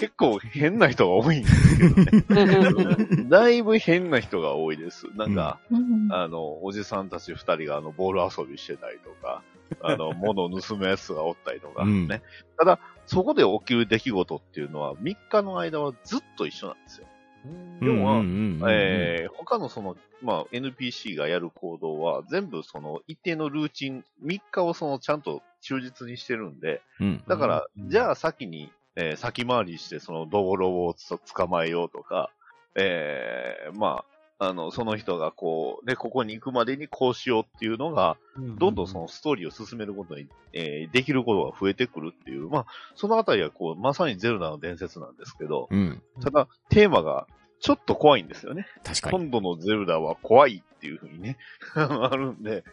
結構変な人が多いんですけどね。*laughs* だいぶ変な人が多いです。なんか、うんあの、おじさんたち二人があの、ボール遊びしてたりとか、あの、*laughs* 物を盗むやつがおったりとか、うんね。ただ、そこで起きる出来事っていうのは、3日の間はずっと一緒なんですよ。うん要はえー他のその、まあ、NPC がやる行動は、全部その、一定のルーチン、3日をその、ちゃんと忠実にしてるんで、うん。だから、うんじゃあ先に、えー先回りして、その、ドボロボをつ捕まえようとか、えーまあ、あの、その人がこう、で、ここに行くまでにこうしようっていうのが、どんどんそのストーリーを進めることに、えーできることが増えてくるっていう、まあ、そのあたりはこう、まさにゼルダの伝説なんですけど、うん。ただ、テーマがちょっと怖いんですよね。確かに。今度のゼルダは怖いっていうふうにね、*laughs* あるんで、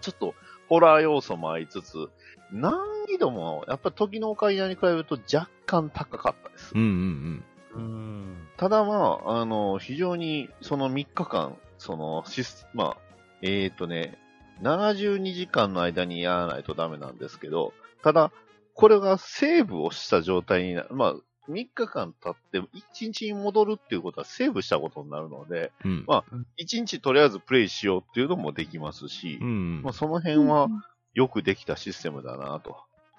ちょっとホラー要素もありつつ、難易度もやっぱり時のオカリナに比べると若干高かったです。うんうんうん。ただまあ、あの、非常にその3日間、そのシス、まあ、えっ、とね、72時間の間にやらないとダメなんですけど、ただ、これがセーブをした状態にな、まあ、3日間経って1日に戻るっていうことはセーブしたことになるので、うん。うん。まあ1日とりあえずプレイしようっていうのもできますし、うんまあ、その辺はよくできたシステムだなと。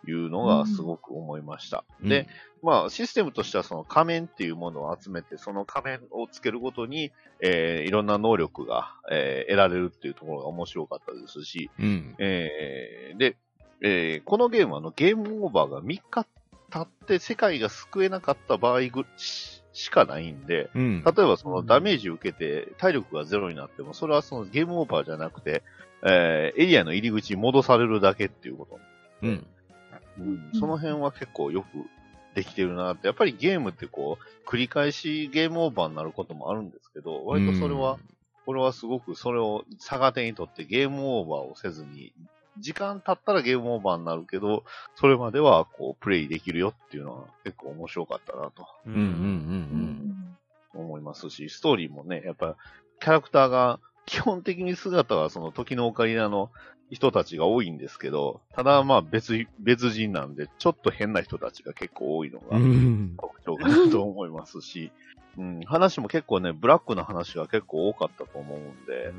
いうのがすごく思いました。うんで、まあ、システムとしてはその仮面っていうものを集めて、その仮面をつけるごとに、えーいろんな能力が、えー得られるっていうところが面白かったですし、うん。えーで、えーこのゲームはあのゲームオーバーが3日経って世界が救えなかった場合ぐししかないんで、うん。例えばそのダメージを受けて体力がゼロになっても、それはそのゲームオーバーじゃなくて、えーエリアの入り口に戻されるだけっていうこと。うん。うん、その辺は結構よくできてるなって。やっぱりゲームってこう、繰り返しゲームオーバーになることもあるんですけど、割とそれは、これはすごくそれを逆手にとってゲームオーバーをせずに、時間経ったらゲームオーバーになるけど、それまではこう、プレイできるよっていうのは結構面白かったなとううん。うん。うん。思いますし、ストーリーもね、やっぱキャラクターが基本的に姿はその時のオカリナの人たちが多いんですけど、ただまあ別、別人なんで、ちょっと変な人たちが結構多いのがうん。特徴かなと思いますし、うん、話も結構ね、ブラックな話が結構多かったと思うんで、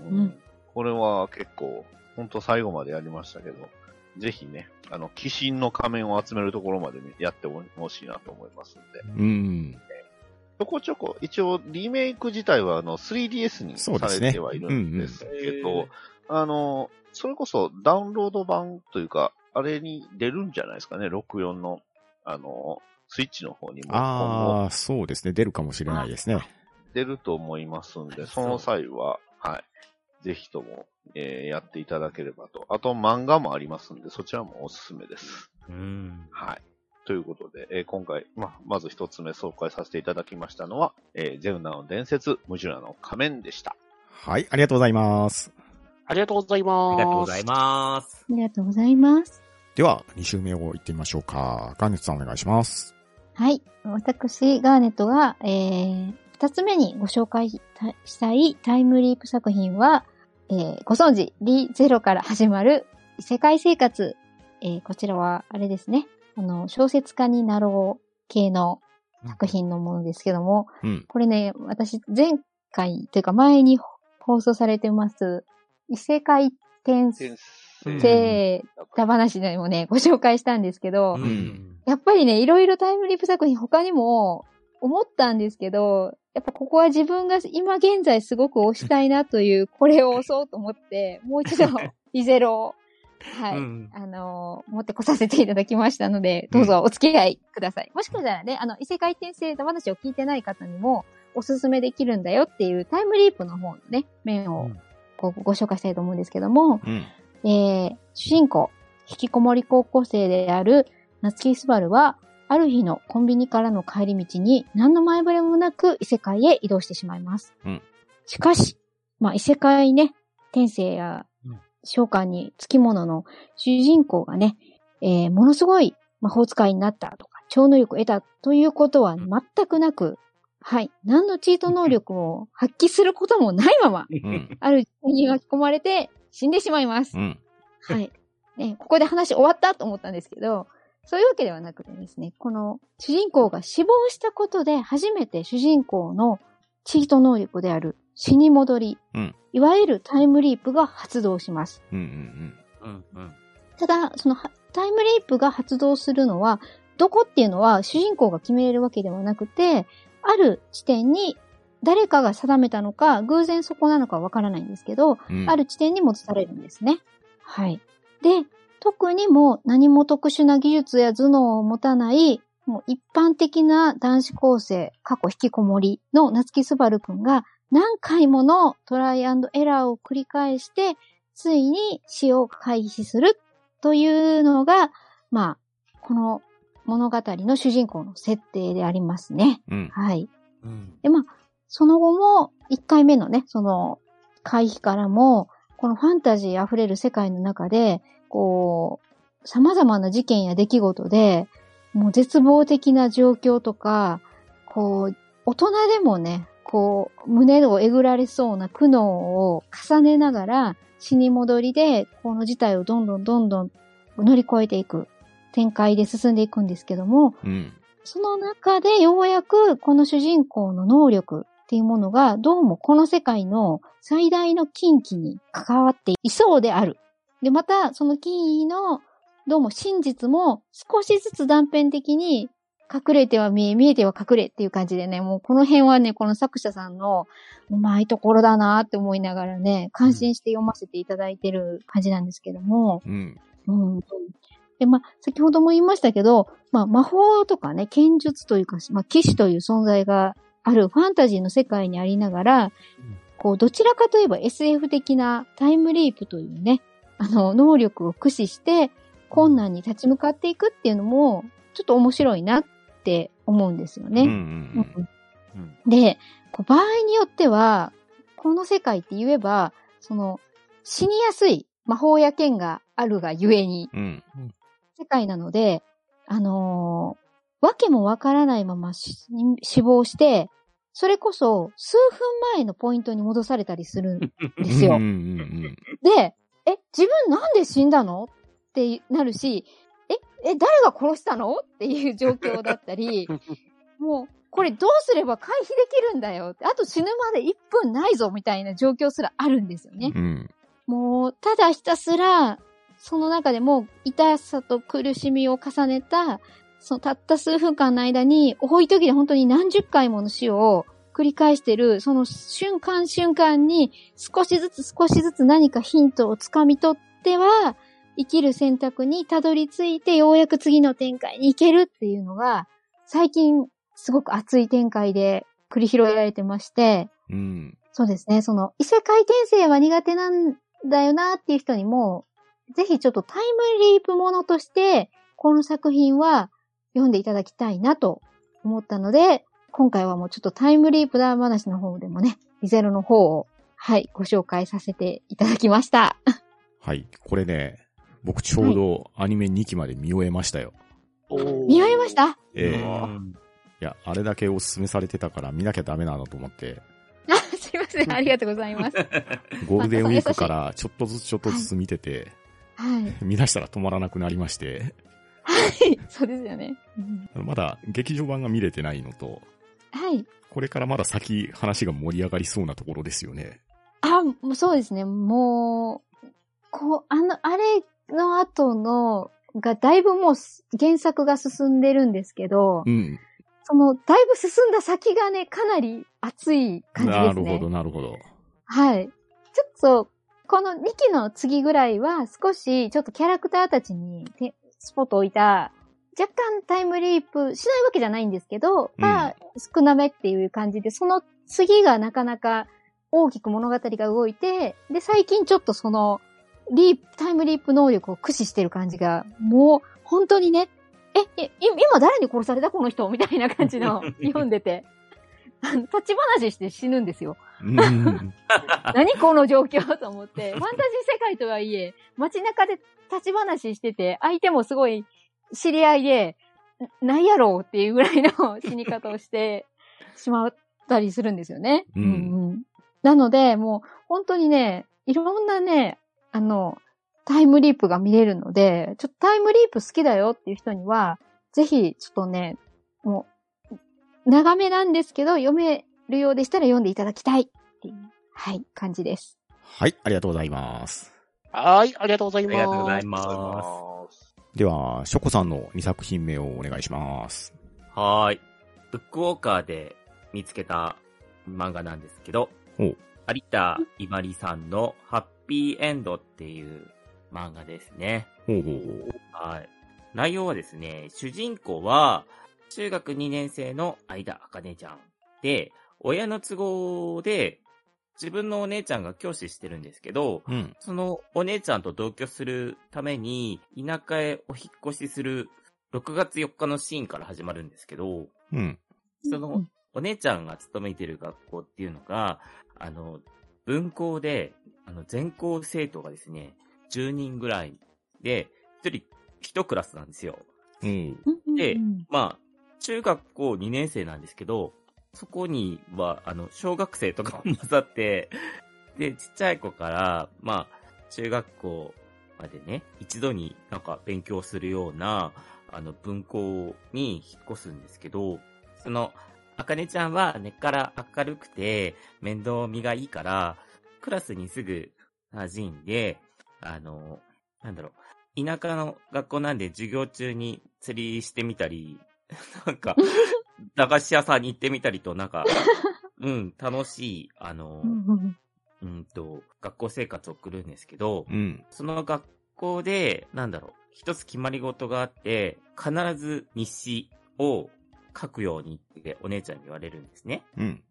うんうんこれは結構、ほんと最後までやりましたけど、ぜひね、あの、鬼神の仮面を集めるところまでねやってほしいなと思いますんで。うん。ちょこちょこ、一応リメイク自体はあの 3DS にさそうですねれてはいるんですけうんど、あの、それこそダウンロード版というか、あれに出るんじゃないですかね、64の、あの、スイッチの方にもああ、そうですね。出るかもしれないですね。出ると思いますんで、その際は、はい。ぜひとも、えーやっていただければと。あと漫画もありますんで、そちらもおすすめです。うん。はい。ということで、えー今回、まあ、まず一つ目紹介させていただきましたのは、えーゼウナの伝説、ムジュラの仮面でした。はい、ありがとうございます。ありがとうございあます。りがとうございます。ありがとうございます。では、2週目を行ってみましょうか。ガーネットさんお願いします。はい。私、ガーネットが、えー、二つ目にご紹介したいタイムリープ作品は、えー、ご存知、リゼロから始まる世界生活。えー、こちらは、あれですね。あの、小説家になろう系の作品のものですけども、うん。これね、私、前回というか前に放送されてます、異世界転先生だ話でもね、ご紹介したんですけど、うん。やっぱりね、いろいろタイムリープ作品他にも思ったんですけど、やっぱここは自分が今現在すごく推したいなという、これを押そうと思って、もう一度、リゼロを、はい、うんあのー持ってこさせていただきましたので、どうぞお付き合いください。もしかしたらね、あの、異世界転生の話を聞いてない方にも、おすすめできるんだよっていうタイムリープの方のね、面をごご紹介したいと思うんですけども、うん。えー、主人公、引きこもり高校生である夏木スバルは、ある日のコンビニからの帰り道に何の前触れもなく異世界へ移動してしまいます。うんしかし、まあ異世界ね、天性やうん召喚につきものの主人公がね、えーものすごい魔法使いになったとか、超能力を得たということは全くなく、はい、何のチート能力を発揮することもないまま、うん。ある事件に巻き込まれて死んでしまいますう。ん。はい。ね、ここで話終わったと思ったんですけど、そういうわけではなくてですね、この主人公が死亡したことで初めて主人公のチート能力である死に戻り、うんいわゆるタイムリープが発動します。ただ、そのはタイムリープが発動するのは、どこっていうのは主人公が決めれるわけではなくて、ある地点に誰かが定めたのか、偶然そこなのかわからないんですけど、うん。ある地点に持たされるんですね。はい。で、特にも何も特殊な技術や頭脳を持たない、もう一般的な男子高生、過去引きこもりの夏木すばるくんが何回ものトライアンドエラーを繰り返して、ついに死を回避するというのが、まあ、この物語の主人公の設定でありますね。うん。はい。うん。で、まあ、その後も、1回目のね、その、回避からも、このファンタジー溢れる世界の中で、こう、様々な事件や出来事で、もう絶望的な状況とか、こう、大人でもね、こう、胸をえぐられそうな苦悩を重ねながら、死に戻りで、この事態をどんどんどんどん乗り越えていく展開で進んでいくんですけども、うん。その中でようやくこの主人公の能力っていうものがどうもこの世界の最大の禁忌に関わっていそうである。で、またその禁忌のどうも真実も少しずつ断片的に隠れては見え、見えては隠れっていう感じでね、もうこの辺はね、この作者さんのうまいところだなって思いながらね、感心して読ませていただいてる感じなんですけども、うん。うん。で、まあ、先ほども言いましたけど、まあ、魔法とかね、剣術というか、まあ、騎士という存在があるファンタジーの世界にありながら、こう、どちらかといえば SF 的なタイムリープというね、あの、能力を駆使して、困難に立ち向かっていくっていうのも、ちょっと面白いなって思うんですよね。うんうんうんうんで、場合によっては、この世界って言えば、その、死にやすい魔法や剣があるがゆえに、うん。世界なので、あのーわけもわからないままし死亡して、それこそ数分前のポイントに戻されたりするんですよで、え、自分なんで死んだの？ってなるし、え、え、誰が殺したの？っていう状況だったり、*laughs* もう、これどうすれば回避できるんだよ？ってあと死ぬまで1分ないぞみたいな状況すらあるんですよね。うん。うん。もう、ただひたすら、その中でも痛さと苦しみを重ねた、そのたった数分間の間に、多い時で本当に何十回もの死を繰り返してる、その瞬間瞬間に少しずつ少しずつ何かヒントをつかみ取っては、生きる選択にたどり着いてようやく次の展開に行けるっていうのが、最近すごく熱い展開で繰り広げられてまして、うん。そうですね。その、異世界転生は苦手なんだよなっていう人にも、ぜひちょっとタイムリープものとして、この作品は読んでいただきたいなと思ったので、今回はもうちょっとタイムリープダー話の方でもね、リゼロの方を、はい、ご紹介させていただきました。はい。これね、僕ちょうどアニメ2期まで見終えましたよ。見終えました？ええうんいや、あれだけおすすめされてたから見なきゃダメなのと思って、あ、すいません。ありがとうございます。*laughs* ゴールデンウィークからちょっとずつちょっとずつ見てて、はい。*laughs* 見出したら止まらなくなりまして、はい。そうですよね。うんまだ劇場版が見れてないのと、はい。これからまだ先話が盛り上がりそうなところですよね。あ、もうそうですね。もう、こう、あの、あれの後の、がだいぶもうす原作が進んでるんですけど、うん。その、だいぶ進んだ先がね、かなり熱い感じですね。なるほど、なるほど。はい。ちょっと、この2期の次ぐらいは少し、ちょっとキャラクターたちにてスポットを置いた、若干タイムリープしないわけじゃないんですけど、まあ、少なめっていう感じで、その次がなかなか大きく物語が動いて、で、最近ちょっとその、リープ、タイムリープ能力を駆使してる感じが、もう、本当にね、え、え、い今誰に殺されたこの人みたいな感じの？*laughs* 読んでて、立ち話して死ぬんですよ。うん。*laughs* 何この状況？と思って、ファンタジー世界とはいえ、街中で立ち話してて、相手もすごい知り合いで、ななんやろうっていうぐらいの死に方をして *laughs* しまったりするんですよね。うんうんなので、もう本当にね、いろんなね、あの、タイムリープが見れるので、ちょっとタイムリープ好きだよっていう人には、ぜひ、ちょっとね、もう、長めなんですけど、読めるようでしたら読んでいただきたいっていう、はい、感じです。はい、ありがとうございます。はい、ありがとうございあます。りがとうございあます。では、ショコさんの2作品目をお願いします。はーい。ブックウォーカーで見つけた漫画なんですけど有田いまりさんのハッピーエンドっていう漫画ですね。ほうほう。はい。内容はですね、主人公は、中学2年生の相田茜ちゃんで、親の都合で、自分のお姉ちゃんが教師してるんですけど、うん。そのお姉ちゃんと同居するために、田舎へお引っ越しする6月4日のシーンから始まるんですけど、うん。そのお姉ちゃんが勤めてる学校っていうのが、あの、文校で、あの、全校生徒がですね、10人ぐらいで、一人一クラスなんですよ。うん。でうんまあ、中学校2年生なんですけど、そこには、あの、小学生とかも混ざって、で、ちっちゃい子から、まあ、中学校までね、一度になんか勉強するような、あの、文校に引っ越すんですけど、その、あかねちゃんは根っから明るくて、面倒見がいいから、クラスにすぐ馴染んで、あの、なんだろう、田舎の学校なんで授業中に釣りしてみたり、*laughs* なんか、駄菓子屋さんに行ってみたりと、なんか、*laughs* うん、楽しい、あの、うんと、学校生活を送るんですけど、うん。その学校で、なんだろう、一つ決まり事があって、必ず日誌を書くようにってお姉ちゃんに言われるんですね。うん。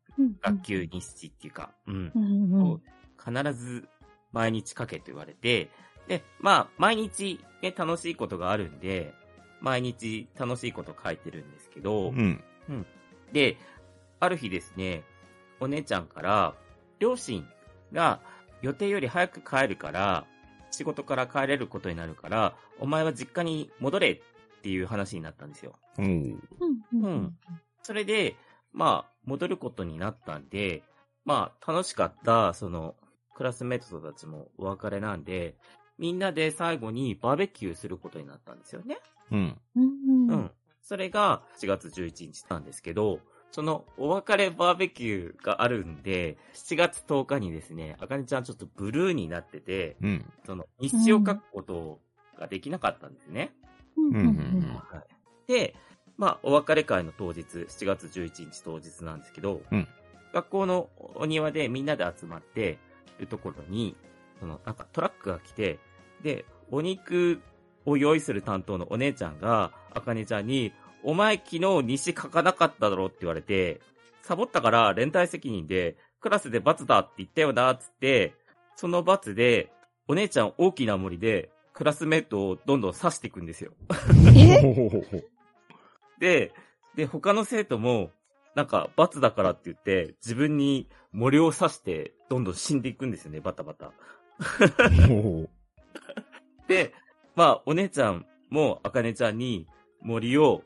学級日誌っていうか、うん。うんうん必ず毎日書けと言われて、で、まあ、毎日ね、楽しいことがあるんで、毎日楽しいこと書いてるんですけど、うん。で、ある日ですね、お姉ちゃんから、両親が予定より早く帰るから、仕事から帰れることになるから、お前は実家に戻れっていう話になったんですよ。うんうんそれで、まあ、戻ることになったんで、まあ、楽しかった、その、クラスメートたちもお別れなんで、みんなで最後にバーベキューすることになったんですよね。うん。うんうん。それが7月11日なんですけど、そのお別れバーベキューがあるんで、7月10日にですね、あかねちゃんちょっとブルーになってて、うん。その日誌を書くことができなかったんですね。うんうんうんで、まあ、お別れ会の当日、7月11日当日なんですけど、うん学校のお庭でみんなで集まってるところに、その、なんかトラックが来て、で、お肉を用意する担当のお姉ちゃんが、あかねちゃんに、お前昨日日誌書かなかっただろって言われて、サボったから連帯責任で、クラスで罰だって言ったよな、つって、その罰で、お姉ちゃん大きな森で、クラスメートをどんどん刺していくんですよ。*laughs* で、で、他の生徒も、なんか、罰だからって言って、自分に森を刺して、どんどん死んでいくんですよね、バタバタ。ほ *laughs* で、まあ、お姉ちゃんも、あかねちゃんに森を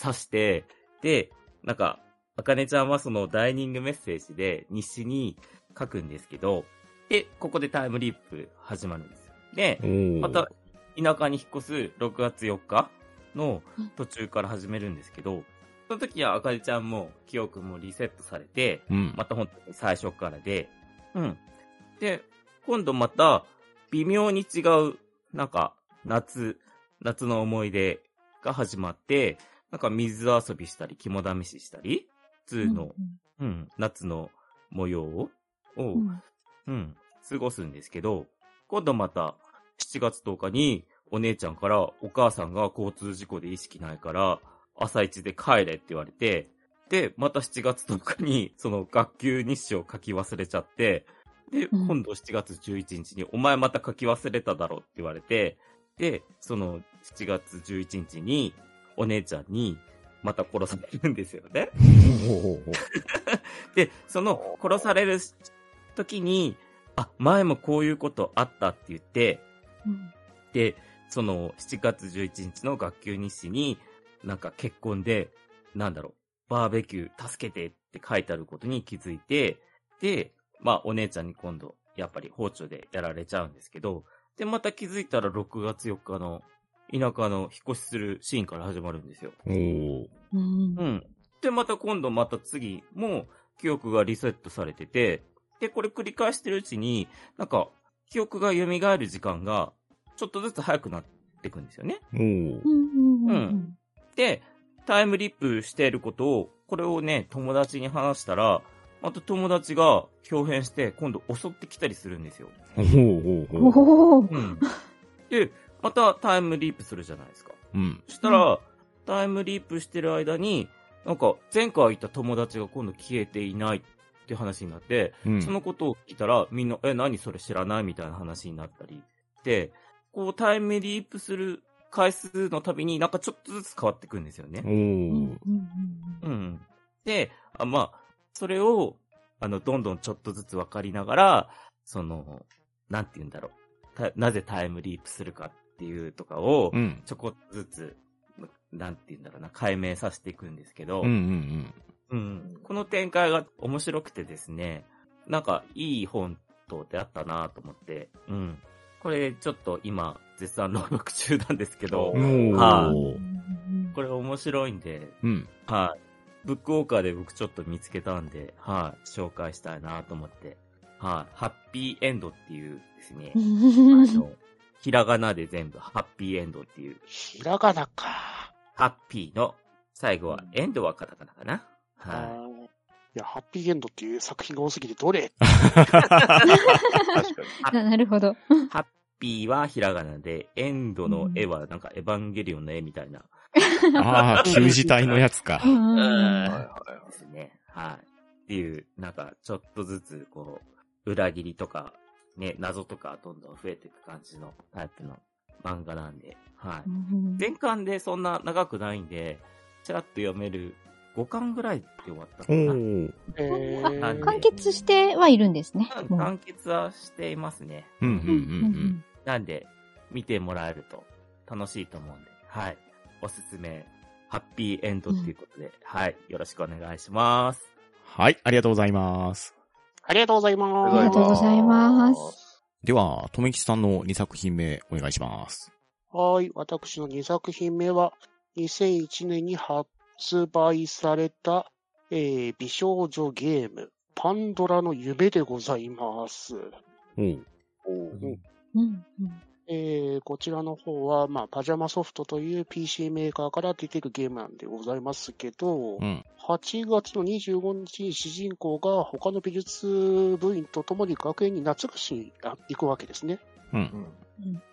刺して、で、なんか、あかねちゃんはそのダイニングメッセージで日誌に書くんですけど、で、ここでタイムリープ始まるんですよ。で、また、田舎に引っ越す6月4日の途中から始めるんですけど、その時はあかねちゃんも記憶もリセットされて、うん。また本当に最初からで、うん。で、今度また、微妙に違う、なんか、夏、夏の思い出が始まって、なんか水遊びしたり、肝試ししたり、普通の、うん、夏の模様を、をうん。うん、過ごすんですけど、今度また7月10日にお姉ちゃんからお母さんが交通事故で意識ないから朝一で帰れって言われて、で、また7月10日にその学級日誌を書き忘れちゃって、で、うん。今度7月11日にお前また書き忘れただろって言われて、で、その7月11日にお姉ちゃんにまた殺されるんですよね。*laughs* で、その殺される時に、あ、前もこういうことあったって言って、うんで、その7月11日の学級日誌に、なんか結婚で、なんだろう、バーベキュー助けてって書いてあることに気づいて、で、まあお姉ちゃんに今度、やっぱり包丁でやられちゃうんですけど、で、また気づいたら6月4日の田舎の引っ越しするシーンから始まるんですよ。おーうんうん。で、また今度また次も記憶がリセットされてて、で、これ繰り返してるうちに、なんか、記憶が蘇る時間が、ちょっとずつ早くなっていくんですよね。うんで、タイムリップしていることを、これをね、友達に話したら、また友達が表変して、今度襲ってきたりするんですよ。ほうほうほう。おおうん。で、またタイムリープするじゃないですか。うん。そしたら、タイムリープしてる間に、なんか、前回いた友達が今度消えていないって話になって、うん。そのことを聞いたら、みんな、え、何それ知らないみたいな話になったりして、こう、タイムリープする回数のたびになんかちょっとずつ変わってくんですよねうん。で、あまあ、それを、あの、どんどんちょっとずつ分かりながら、その、なんて言うんだろう。たなぜタイムリープするかっていうとかをう、ん。ちょこっとずつ、なんて言うんだろうな、解明させていくんですけど、うんうんうんこの展開が面白くてですね、なんかいい本と出会ったなと思って、うん。これちょっと今、絶賛朗読中なんですけどはーこれ面白いんで、うん。はい。ブックオーカーで僕ちょっと見つけたんで、はい。紹介したいなと思って。はい。ハッピーエンドっていうですね、*laughs* あの、ひらがなで全部ハッピーエンドっていう、ひらがなか。ハッピーの最後はエンドはカタカナかな？あはーいや、ハッピーエンドっていう作品が多すぎてどれ？確かに。ななるほど。い。ハッピーはひらがなで、エンドの絵はなんかエヴァンゲリオンの絵みたいな *laughs* ああ、*laughs* 旧字体のやつかう。んはいはいはいですね。はい。っていう、なんか、ちょっとずつ、こう、裏切りとか、ね、謎とかどんどん増えていく感じのタイプの漫画なんで、はい。うん前巻でそんな長くないんで、ちらっと読める5巻ぐらいで終わったおかな。ー。え完結してはいるんですね。完結はしていますね。うん、うん、うんうんなんで、見てもらえると楽しいと思うんで、はい。おすすめ、ハッピーエンドっていうことで、はい。よろしくお願いします。はい、ありがとうございます。ありがとうございます。ありがとうございます。では、とめきちさんの2作品目お願いします。はい。私の2作品目は、2001年に発売された、えー美少女ゲーム、パンドラの夢でございます。おう。おーうんうんえーこちらの方は、まあ、パジャマソフトという PC メーカーから出てるゲームなんでございますけど、うん。8月の25日に主人公が他の美術部員と共に学園に夏合宿にあ行くわけですね。うん。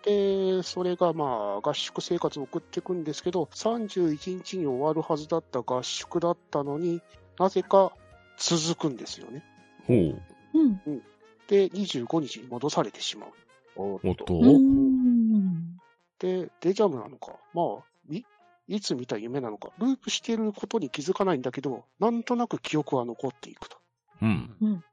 で、それがまあ合宿生活を送っていくんですけど、31日に終わるはずだった合宿だったのになぜか続くんですよね。ほう。うんで、25日に戻されてしまう。おおっとうんうんで、デジャブなのか、まあ、いいつ見た夢なのか、ループしてることに気づかないんだけど、なんとなく記憶は残っていくと。うん。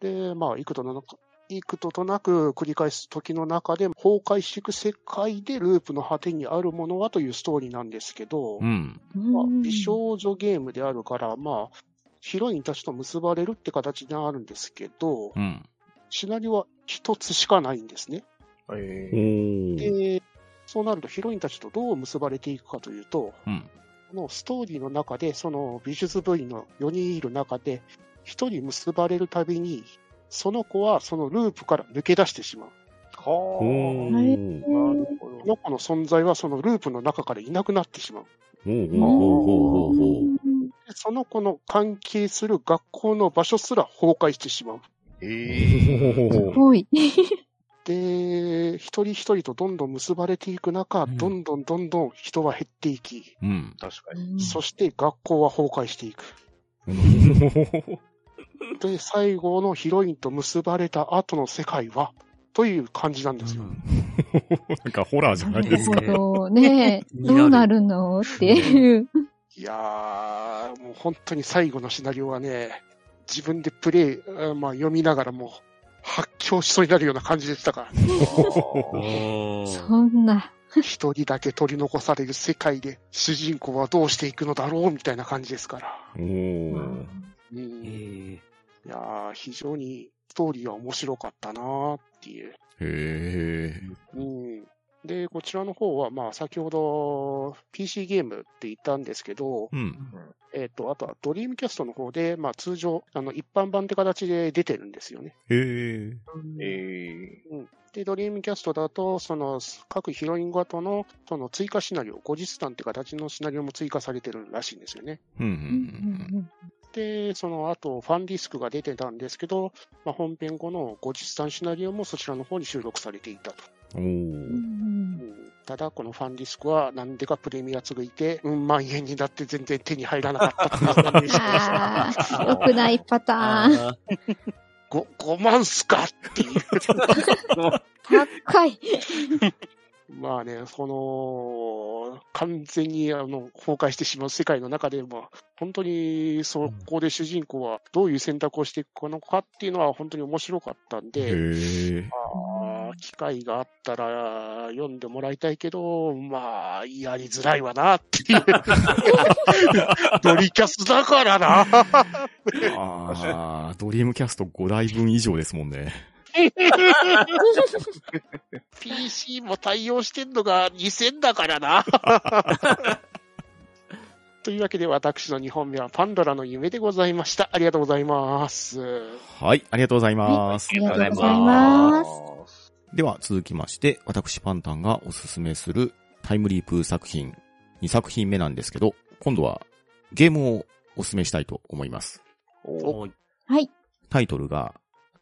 で、まあ、幾度なく、幾度となく繰り返す時の中で崩壊していく世界でループの果てにあるものはというストーリーなんですけど、うん。まあ、うん美少女ゲームであるから、まあ、ヒロインたちと結ばれるって形になるんですけど、うん。シナリオは一つしかないんですね。えおーー。で、そうなるとヒロインたちとどう結ばれていくかというと、うん。このストーリーの中で、その美術部員の4人いる中で、1人結ばれるたびに、その子はそのループから抜け出してしまう。おはー。あ。なるほど。この子の存在はそのループの中からいなくなってしまう。その子の関係する学校の場所すら崩壊してしまう。えすごい。で、一人一人とどんどん結ばれていく中、うんどんどんどんどん人は減っていき、うん。確かに。そして学校は崩壊していく。*laughs* で、最後のヒロインと結ばれた後の世界は、という感じなんですよ。なんかホラーじゃなないるほですか。ど。ねえ、どうなるの？っていう。いやー、もう本当に最後のシナリオはね、自分でプレイ、あまあ読みながらもう発狂しそうになるような感じでしたから、そんな。一人だけ取り残される世界で主人公はどうしていくのだろうみたいな感じですから。おー。うんえーいやー、非常にストーリーは面白かったなーっていう。へうん。で、こちらの方は、まあ、先ほど PC ゲームって言ったんですけどー。、うん。えっ、と、あとはドリームキャストの方で、まあ、通常、あの、一般版って形で出てるんですよね。へー。えで、ドリームキャストだと、その、各ヒロインごとの、その追加シナリオ、後日談って形のシナリオも追加されてるらしいんですよね。うん。ううんんん。で、その後、ファンディスクが出てたんですけど、まあ、本編後の後日談シナリオもそちらの方に収録されていたと。おうー。んただ、このファンディスクはなんでかプレミアついて、うん万円になって全然手に入らなかったっていう残念ああ、良くないパターン。あー 5, 5万っすかっていう。高い。まあね、その、完全にあの崩壊してしまう世界の中でも、本当にそこで主人公はどういう選択をしていくのかっていうのは本当に面白かったんへで、ー。あー機会があったら読んでもらいたいけど、まあ、やりづらいわなっていう。*laughs* ドリキャスだからな。あー、ドリームキャスト5台分以上ですもんね。PC も対応してんのが2000だからな。*laughs* というわけで私の2本目はパンドラの夢でございました。ありがとうございます。はい、ありがとうございますあ。りがとうございあます。では続きまして、私パンタンがおすすめするタイムリープ作品、2作品目なんですけど、今度はゲームをおすすめしたいと思います。おおいはい。タイトルが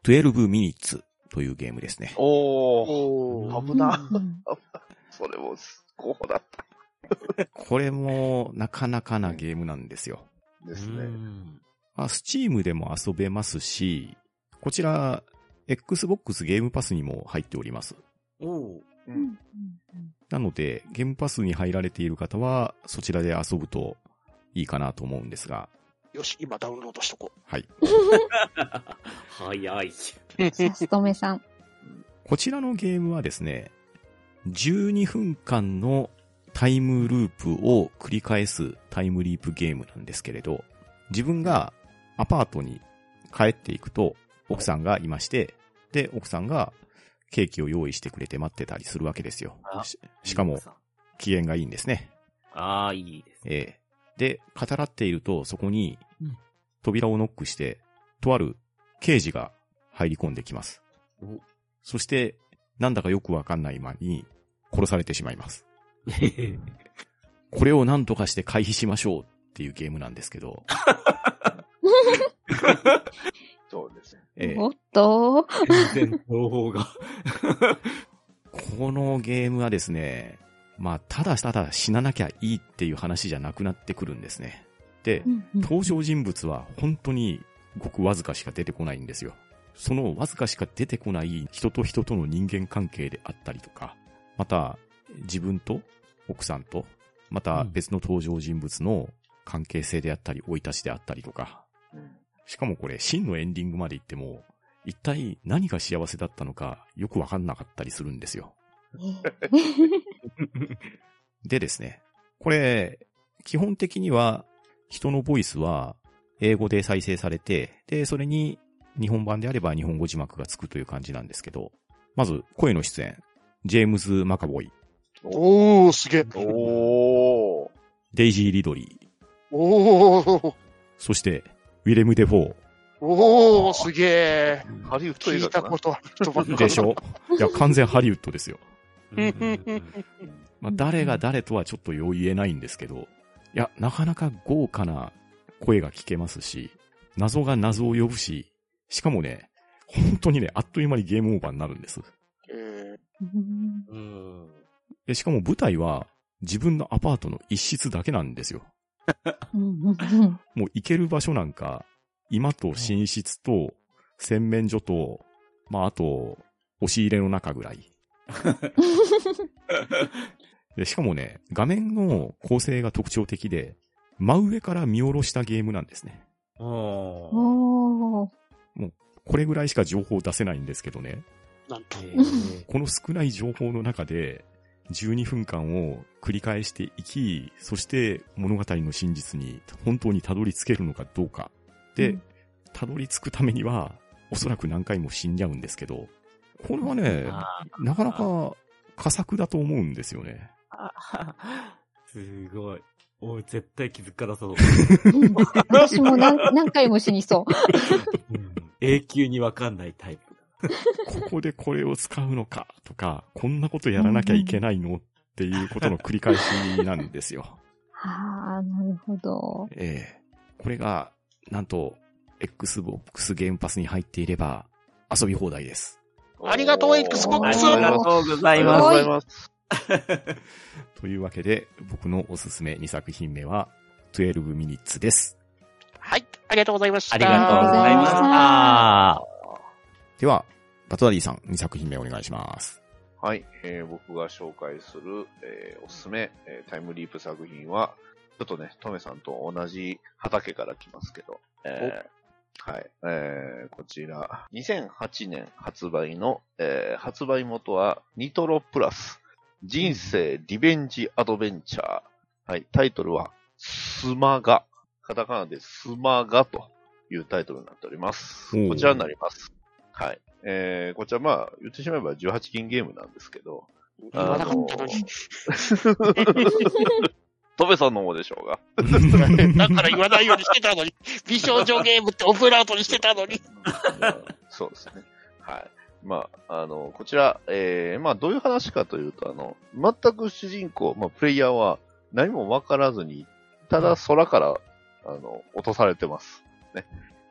12 minutes というゲームですね。おー。危な。うん *laughs* それも、候補だった。これもなかなかなゲームなんですよ。ですね。スチームでも遊べますし、こちら、Xbox ゲームパスにも入っております。おうう。うんんなので、ゲームパスに入られている方は、そちらで遊ぶといいかなと思うんですが、よし、今ダウンロードしとこはい。*laughs* 早い。さすとめさん。こちらのゲームはですね、12分間のタイムループを繰り返すタイムリープゲームなんですけれど、自分がアパートに帰っていくと、奥さんがいまして、で、奥さんがケーキを用意してくれて待ってたりするわけですよ。あししかも、機嫌がいいんですね。ああ、いいですね。ええで、語らっていると、そこにうん、扉をノックして、とある刑事が入り込んできます。おそして、なんだかよくわかんない間に、殺されてしまいます。*laughs* これを何とかして回避しましょうっていうゲームなんですけど、*laughs* そうですね。ええおっと全然情報が。このゲームはですね、まあ、ただただ死ななきゃいいっていう話じゃなくなってくるんですね。で、登場人物は本当にごくわずかしか出てこないんですよ。そのわずかしか出てこない人と人との人間関係であったりとか、また自分と奥さんと、また別の登場人物の関係性であったり、生い立ちであったりとか、うんしかもこれ真のエンディングまで行っても、一体何が幸せだったのかよくわかんなかったりするんですよ。*laughs* でですね、これ、基本的には人のボイスは英語で再生されて、で、それに日本版であれば日本語字幕がつくという感じなんですけど、まず声の出演、ジェームズ・マカボイ、う。おー、すげえ。おー。デイジー・リドリー、おー、そしてウィレム・デ・フォおー、すげえ。ハリウッド映聞いたことあるでしょ？いや、完全ハリウッドですよ。*laughs* まあ、誰が誰とはちょっとよう言えないんですけど、いや、なかなか豪華な声が聞けますし、謎が謎を呼ぶし、しかもね、本当にね、あっという間にゲームオーバーになるんです。えうんでしかも舞台は自分のアパートの一室だけなんですよ。もう行ける場所なんか、今と寝室と洗面所と、まああと、押し入れの中ぐらい。*laughs* でしかもね、画面の構成が特徴的で、真上から見下ろしたゲームなんですね。おーおー。これぐらいしか情報出せないんですけどね。ー、なんこの少ない情報の中で、12分間を繰り返していき、そして物語の真実に本当にたどり着けるのかどうか。で、うんたどり着くためには、おそらく何回も死んじゃうんですけど、これはね、あなかなか佳作だと思うんですよね。ーすごい。おい、絶対気づかなそう。うん私も何何回も死にそう。うん永久にわかんないタイプ。ここでこれを使うのかとか、こんなことやらなきゃいけないのっていうことの繰り返しなんですよ。は *laughs* あ、なるほど。ええこれが、なんと、Xbox ゲームパスに入っていれば、遊び放題です。ありがとう Xbox ありがとうございありがとうます。ございます。というわけで、僕のおすすめ2作品目は、12 minutes です。はい、ありがとうございました。ありがとうございました。では、バトダディさん、2作品目お願いします。はい、えー僕が紹介する、えーおすすめ、えータイムリープ作品は、ちょっとね、トメさんと同じ畑から来ますけど、えーはい、えーこちら、2008年発売の、えー発売元は、ニトロプラス、人生リベンジアドベンチャー。はい、タイトルは、スマガ。カタカナでスマガというタイトルになっておりますこちらになります。はい。えー、こちらまあ、言ってしまえば18禁ゲームなんですけど、言わなかったのに。*laughs* トベさんの方でしょうが。*laughs* だから言わないようにしてたのに。美少女ゲームってオブラートにしてたのに。*laughs* そうですね。はい。まあ、あの、こちら、えー、まあ、どういう話かというと、あの、全く主人公、まあ、プレイヤーは何もわからずに、ただ空から、あの、落とされてます。ね。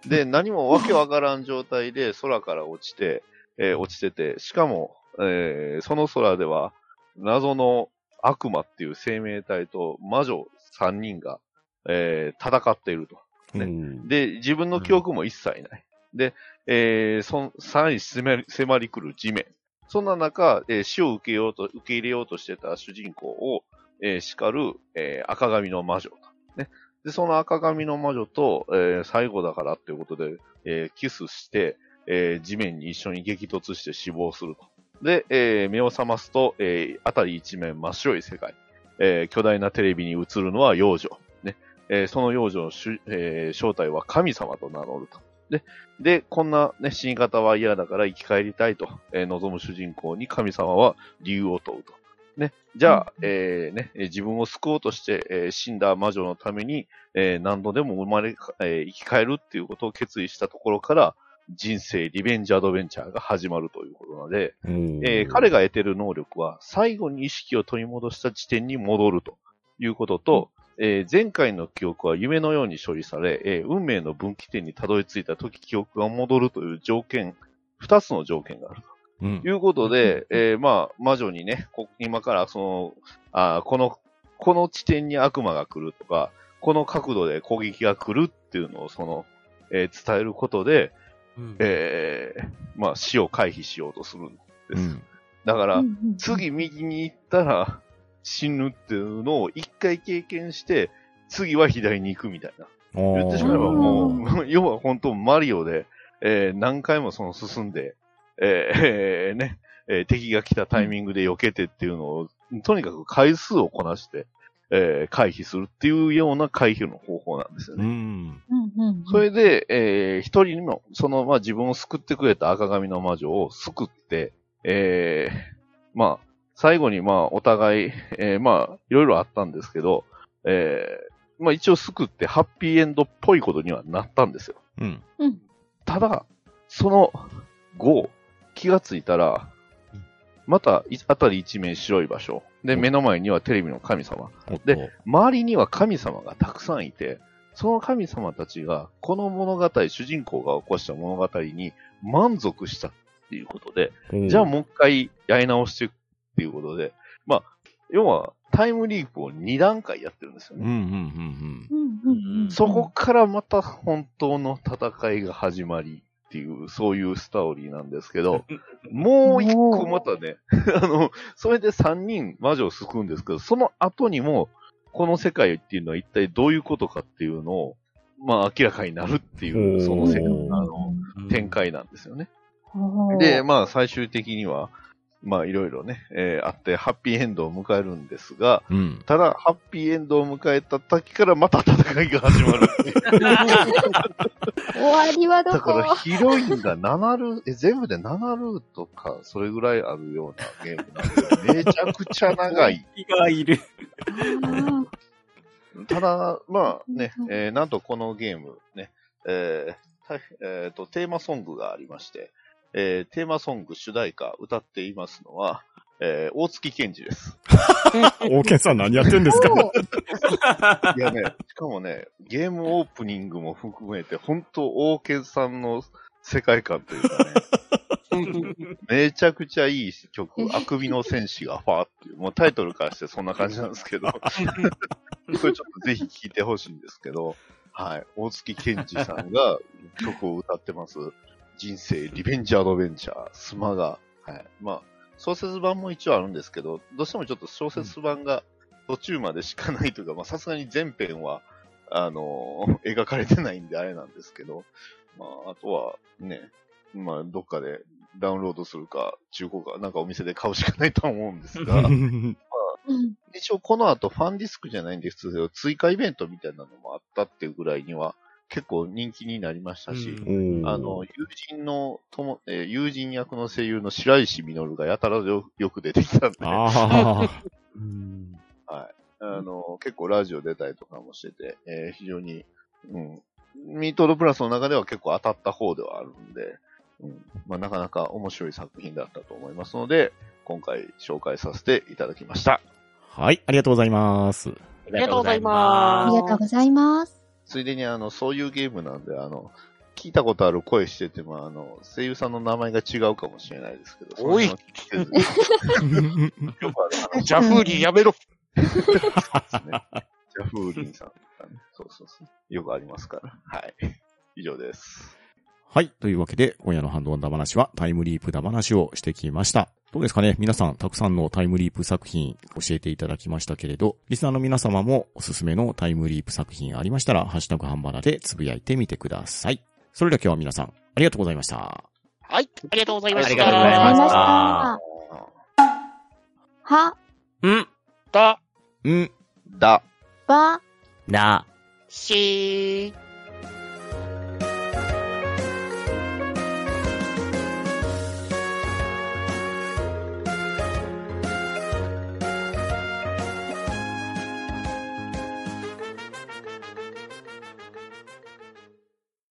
で、何もわけわからん状態で空から落ちて、えー落ちてて、しかも、えーその空では、謎の悪魔っていう生命体と魔女3人が、えー戦っていると。ねうんで、自分の記憶も一切ない。で、えー、そん、さらに迫り迫り来る地面。そんな中、えー死を受けようと、受け入れようとしてた主人公を、えー叱る、えー赤髪の魔女と。ね。で、その赤髪の魔女と、えー最後だからっていうことで、えーキスして、えー地面に一緒に激突して死亡すると。で、えー目を覚ますと、えー辺り一面真っ白い世界。えー巨大なテレビに映るのは幼女。ね。えーその幼女のし、えー正体は神様と名乗ると。で、で、こんなね、死に方は嫌だから生き返りたいと、えー望む主人公に神様は理由を問うと。ね、じゃあ、えーね、えー自分を救おうとして、えー死んだ魔女のために、えー何度でも生まれか、えー生き返るっていうことを決意したところから、人生リベンジアドベンチャーが始まるということなので、えー彼が得てる能力は、最後に意識を取り戻した地点に戻るということと、えー前回の記憶は夢のように処理され、えー運命の分岐点にたどり着いた時記憶が戻るという条件、二つの条件があるうん。ということで、えーまあ、魔女にね、こ今からその、あーこの、この地点に悪魔が来るとか、この角度で攻撃が来るっていうのをその、えー伝えることで、うん。えーまあ、死を回避しようとするんです。うん。だから、次右に行ったら死ぬっていうのを一回経験して、次は左に行くみたいな。言ってしまえばもう、*laughs* 要は本当マリオで、えー何回もその進んで、えーえーね、えー敵が来たタイミングで避けてっていうのを、とにかく回数をこなして、えー回避するっていうような回避の方法なんですよね。うん。うんうんそれで、えー一人の、その、まあ、自分を救ってくれた赤髪の魔女を救って、えーまあ、最後に、まあ、お互い、えーまあ、いろいろあったんですけど、えーまあ、一応救ってハッピーエンドっぽいことにはなったんですよ。うん。うんただ、その後、気がついたら、また、い辺り一面白い場所。で、うん目の前にはテレビの神様。で、周りには神様がたくさんいて、その神様たちが、この物語、主人公が起こした物語に満足したっていうことで、じゃあもう一回やり直していくっていうことで、まあ、要はタイムリープを2段階やってるんですよね。うんうんうんうんうんうんそこからまた本当の戦いが始まりっていう、そういうストーリーなんですけど、もう一個またね、*laughs* あの、それで3人魔女を救うんですけど、その後にも、この世界っていうのは一体どういうことかっていうのを、まあ明らかになるっていう、その世界あの、展開なんですよね。うんで、まあ最終的には、まあいろいろね、えーあって、ハッピーエンドを迎えるんですが、うん。うん。ただ、ハッピーエンドを迎えた時からまた戦いが始まるっていう。*laughs* 終わりはどだからこヒロインが7ルート、え、全部で7ルートか、それぐらいあるようなゲームなんで、めちゃくちゃ長い。気がいる。あただ、まあねう、んえーなんとこのゲームね、えーたえーと、テーマソングがありまして、えーテーマソング主題歌歌っていますのは、えー大月健二です。*laughs* 王健さん何やってんですか？ーいやね、しかもね、ゲームオープニングも含めて、本当大健さんの世界観というかね、*laughs* めちゃくちゃいい曲、あくびの戦士がファーっていう、もうタイトルからしてそんな感じなんですけど、*laughs* これちょっとぜひ聴いてほしいんですけど、はい、大月健二さんが曲を歌ってます。人生リベンジアドベンチャー、スマが、はい、まあ、小説版も一応あるんですけど、どうしてもちょっと小説版が途中までしかないというか、まあさすがに全編は、あのー描かれてないんであれなんですけど、まあ、あとはね、まあ、どっかでダウンロードするか、中古か、なんかお店で買うしかないとは思うんですが、*laughs* うん一応この後ファンディスクじゃないんですけど、追加イベントみたいなのもあったっていうぐらいには結構人気になりましたし、うんあの、友人のとも、えー友人役の声優の白石稔がやたらよよく出てきたんで、あ *laughs* ああ。うんの、結構ラジオ出たりとかもしてて、えー非常に、うん、ミートロプラスの中では結構当たった方ではあるんで、うん。まあ、なかなか面白い作品だったと思いますので、今回紹介させていただきました。はい、ありがとうございます。ありがとうございあまりがとうございます。ついでに、あの、そういうゲームなんで、あの、聞いたことある声してても、あの、声優さんの名前が違うかもしれないですけど、おい *laughs* ジャフーリーやめろ。ね。ジャフーリンさんね。そうそうそう。よくありますから。はい。以上です。はい。というわけで、今夜のハンドワンダ話はタイムリープダ話をしてきました。どうですかね？皆さん、たくさんのタイムリープ作品教えていただきましたけれど、リスナーの皆様もおすすめのタイムリープ作品ありましたら、ハッシュタグハンバナでつぶやいてみてください。それでは今日は皆さん、ありがとうございました。はい。ありがとうございました。ありがとうございましたは、ん、た、ん、だ。ば、な、しー。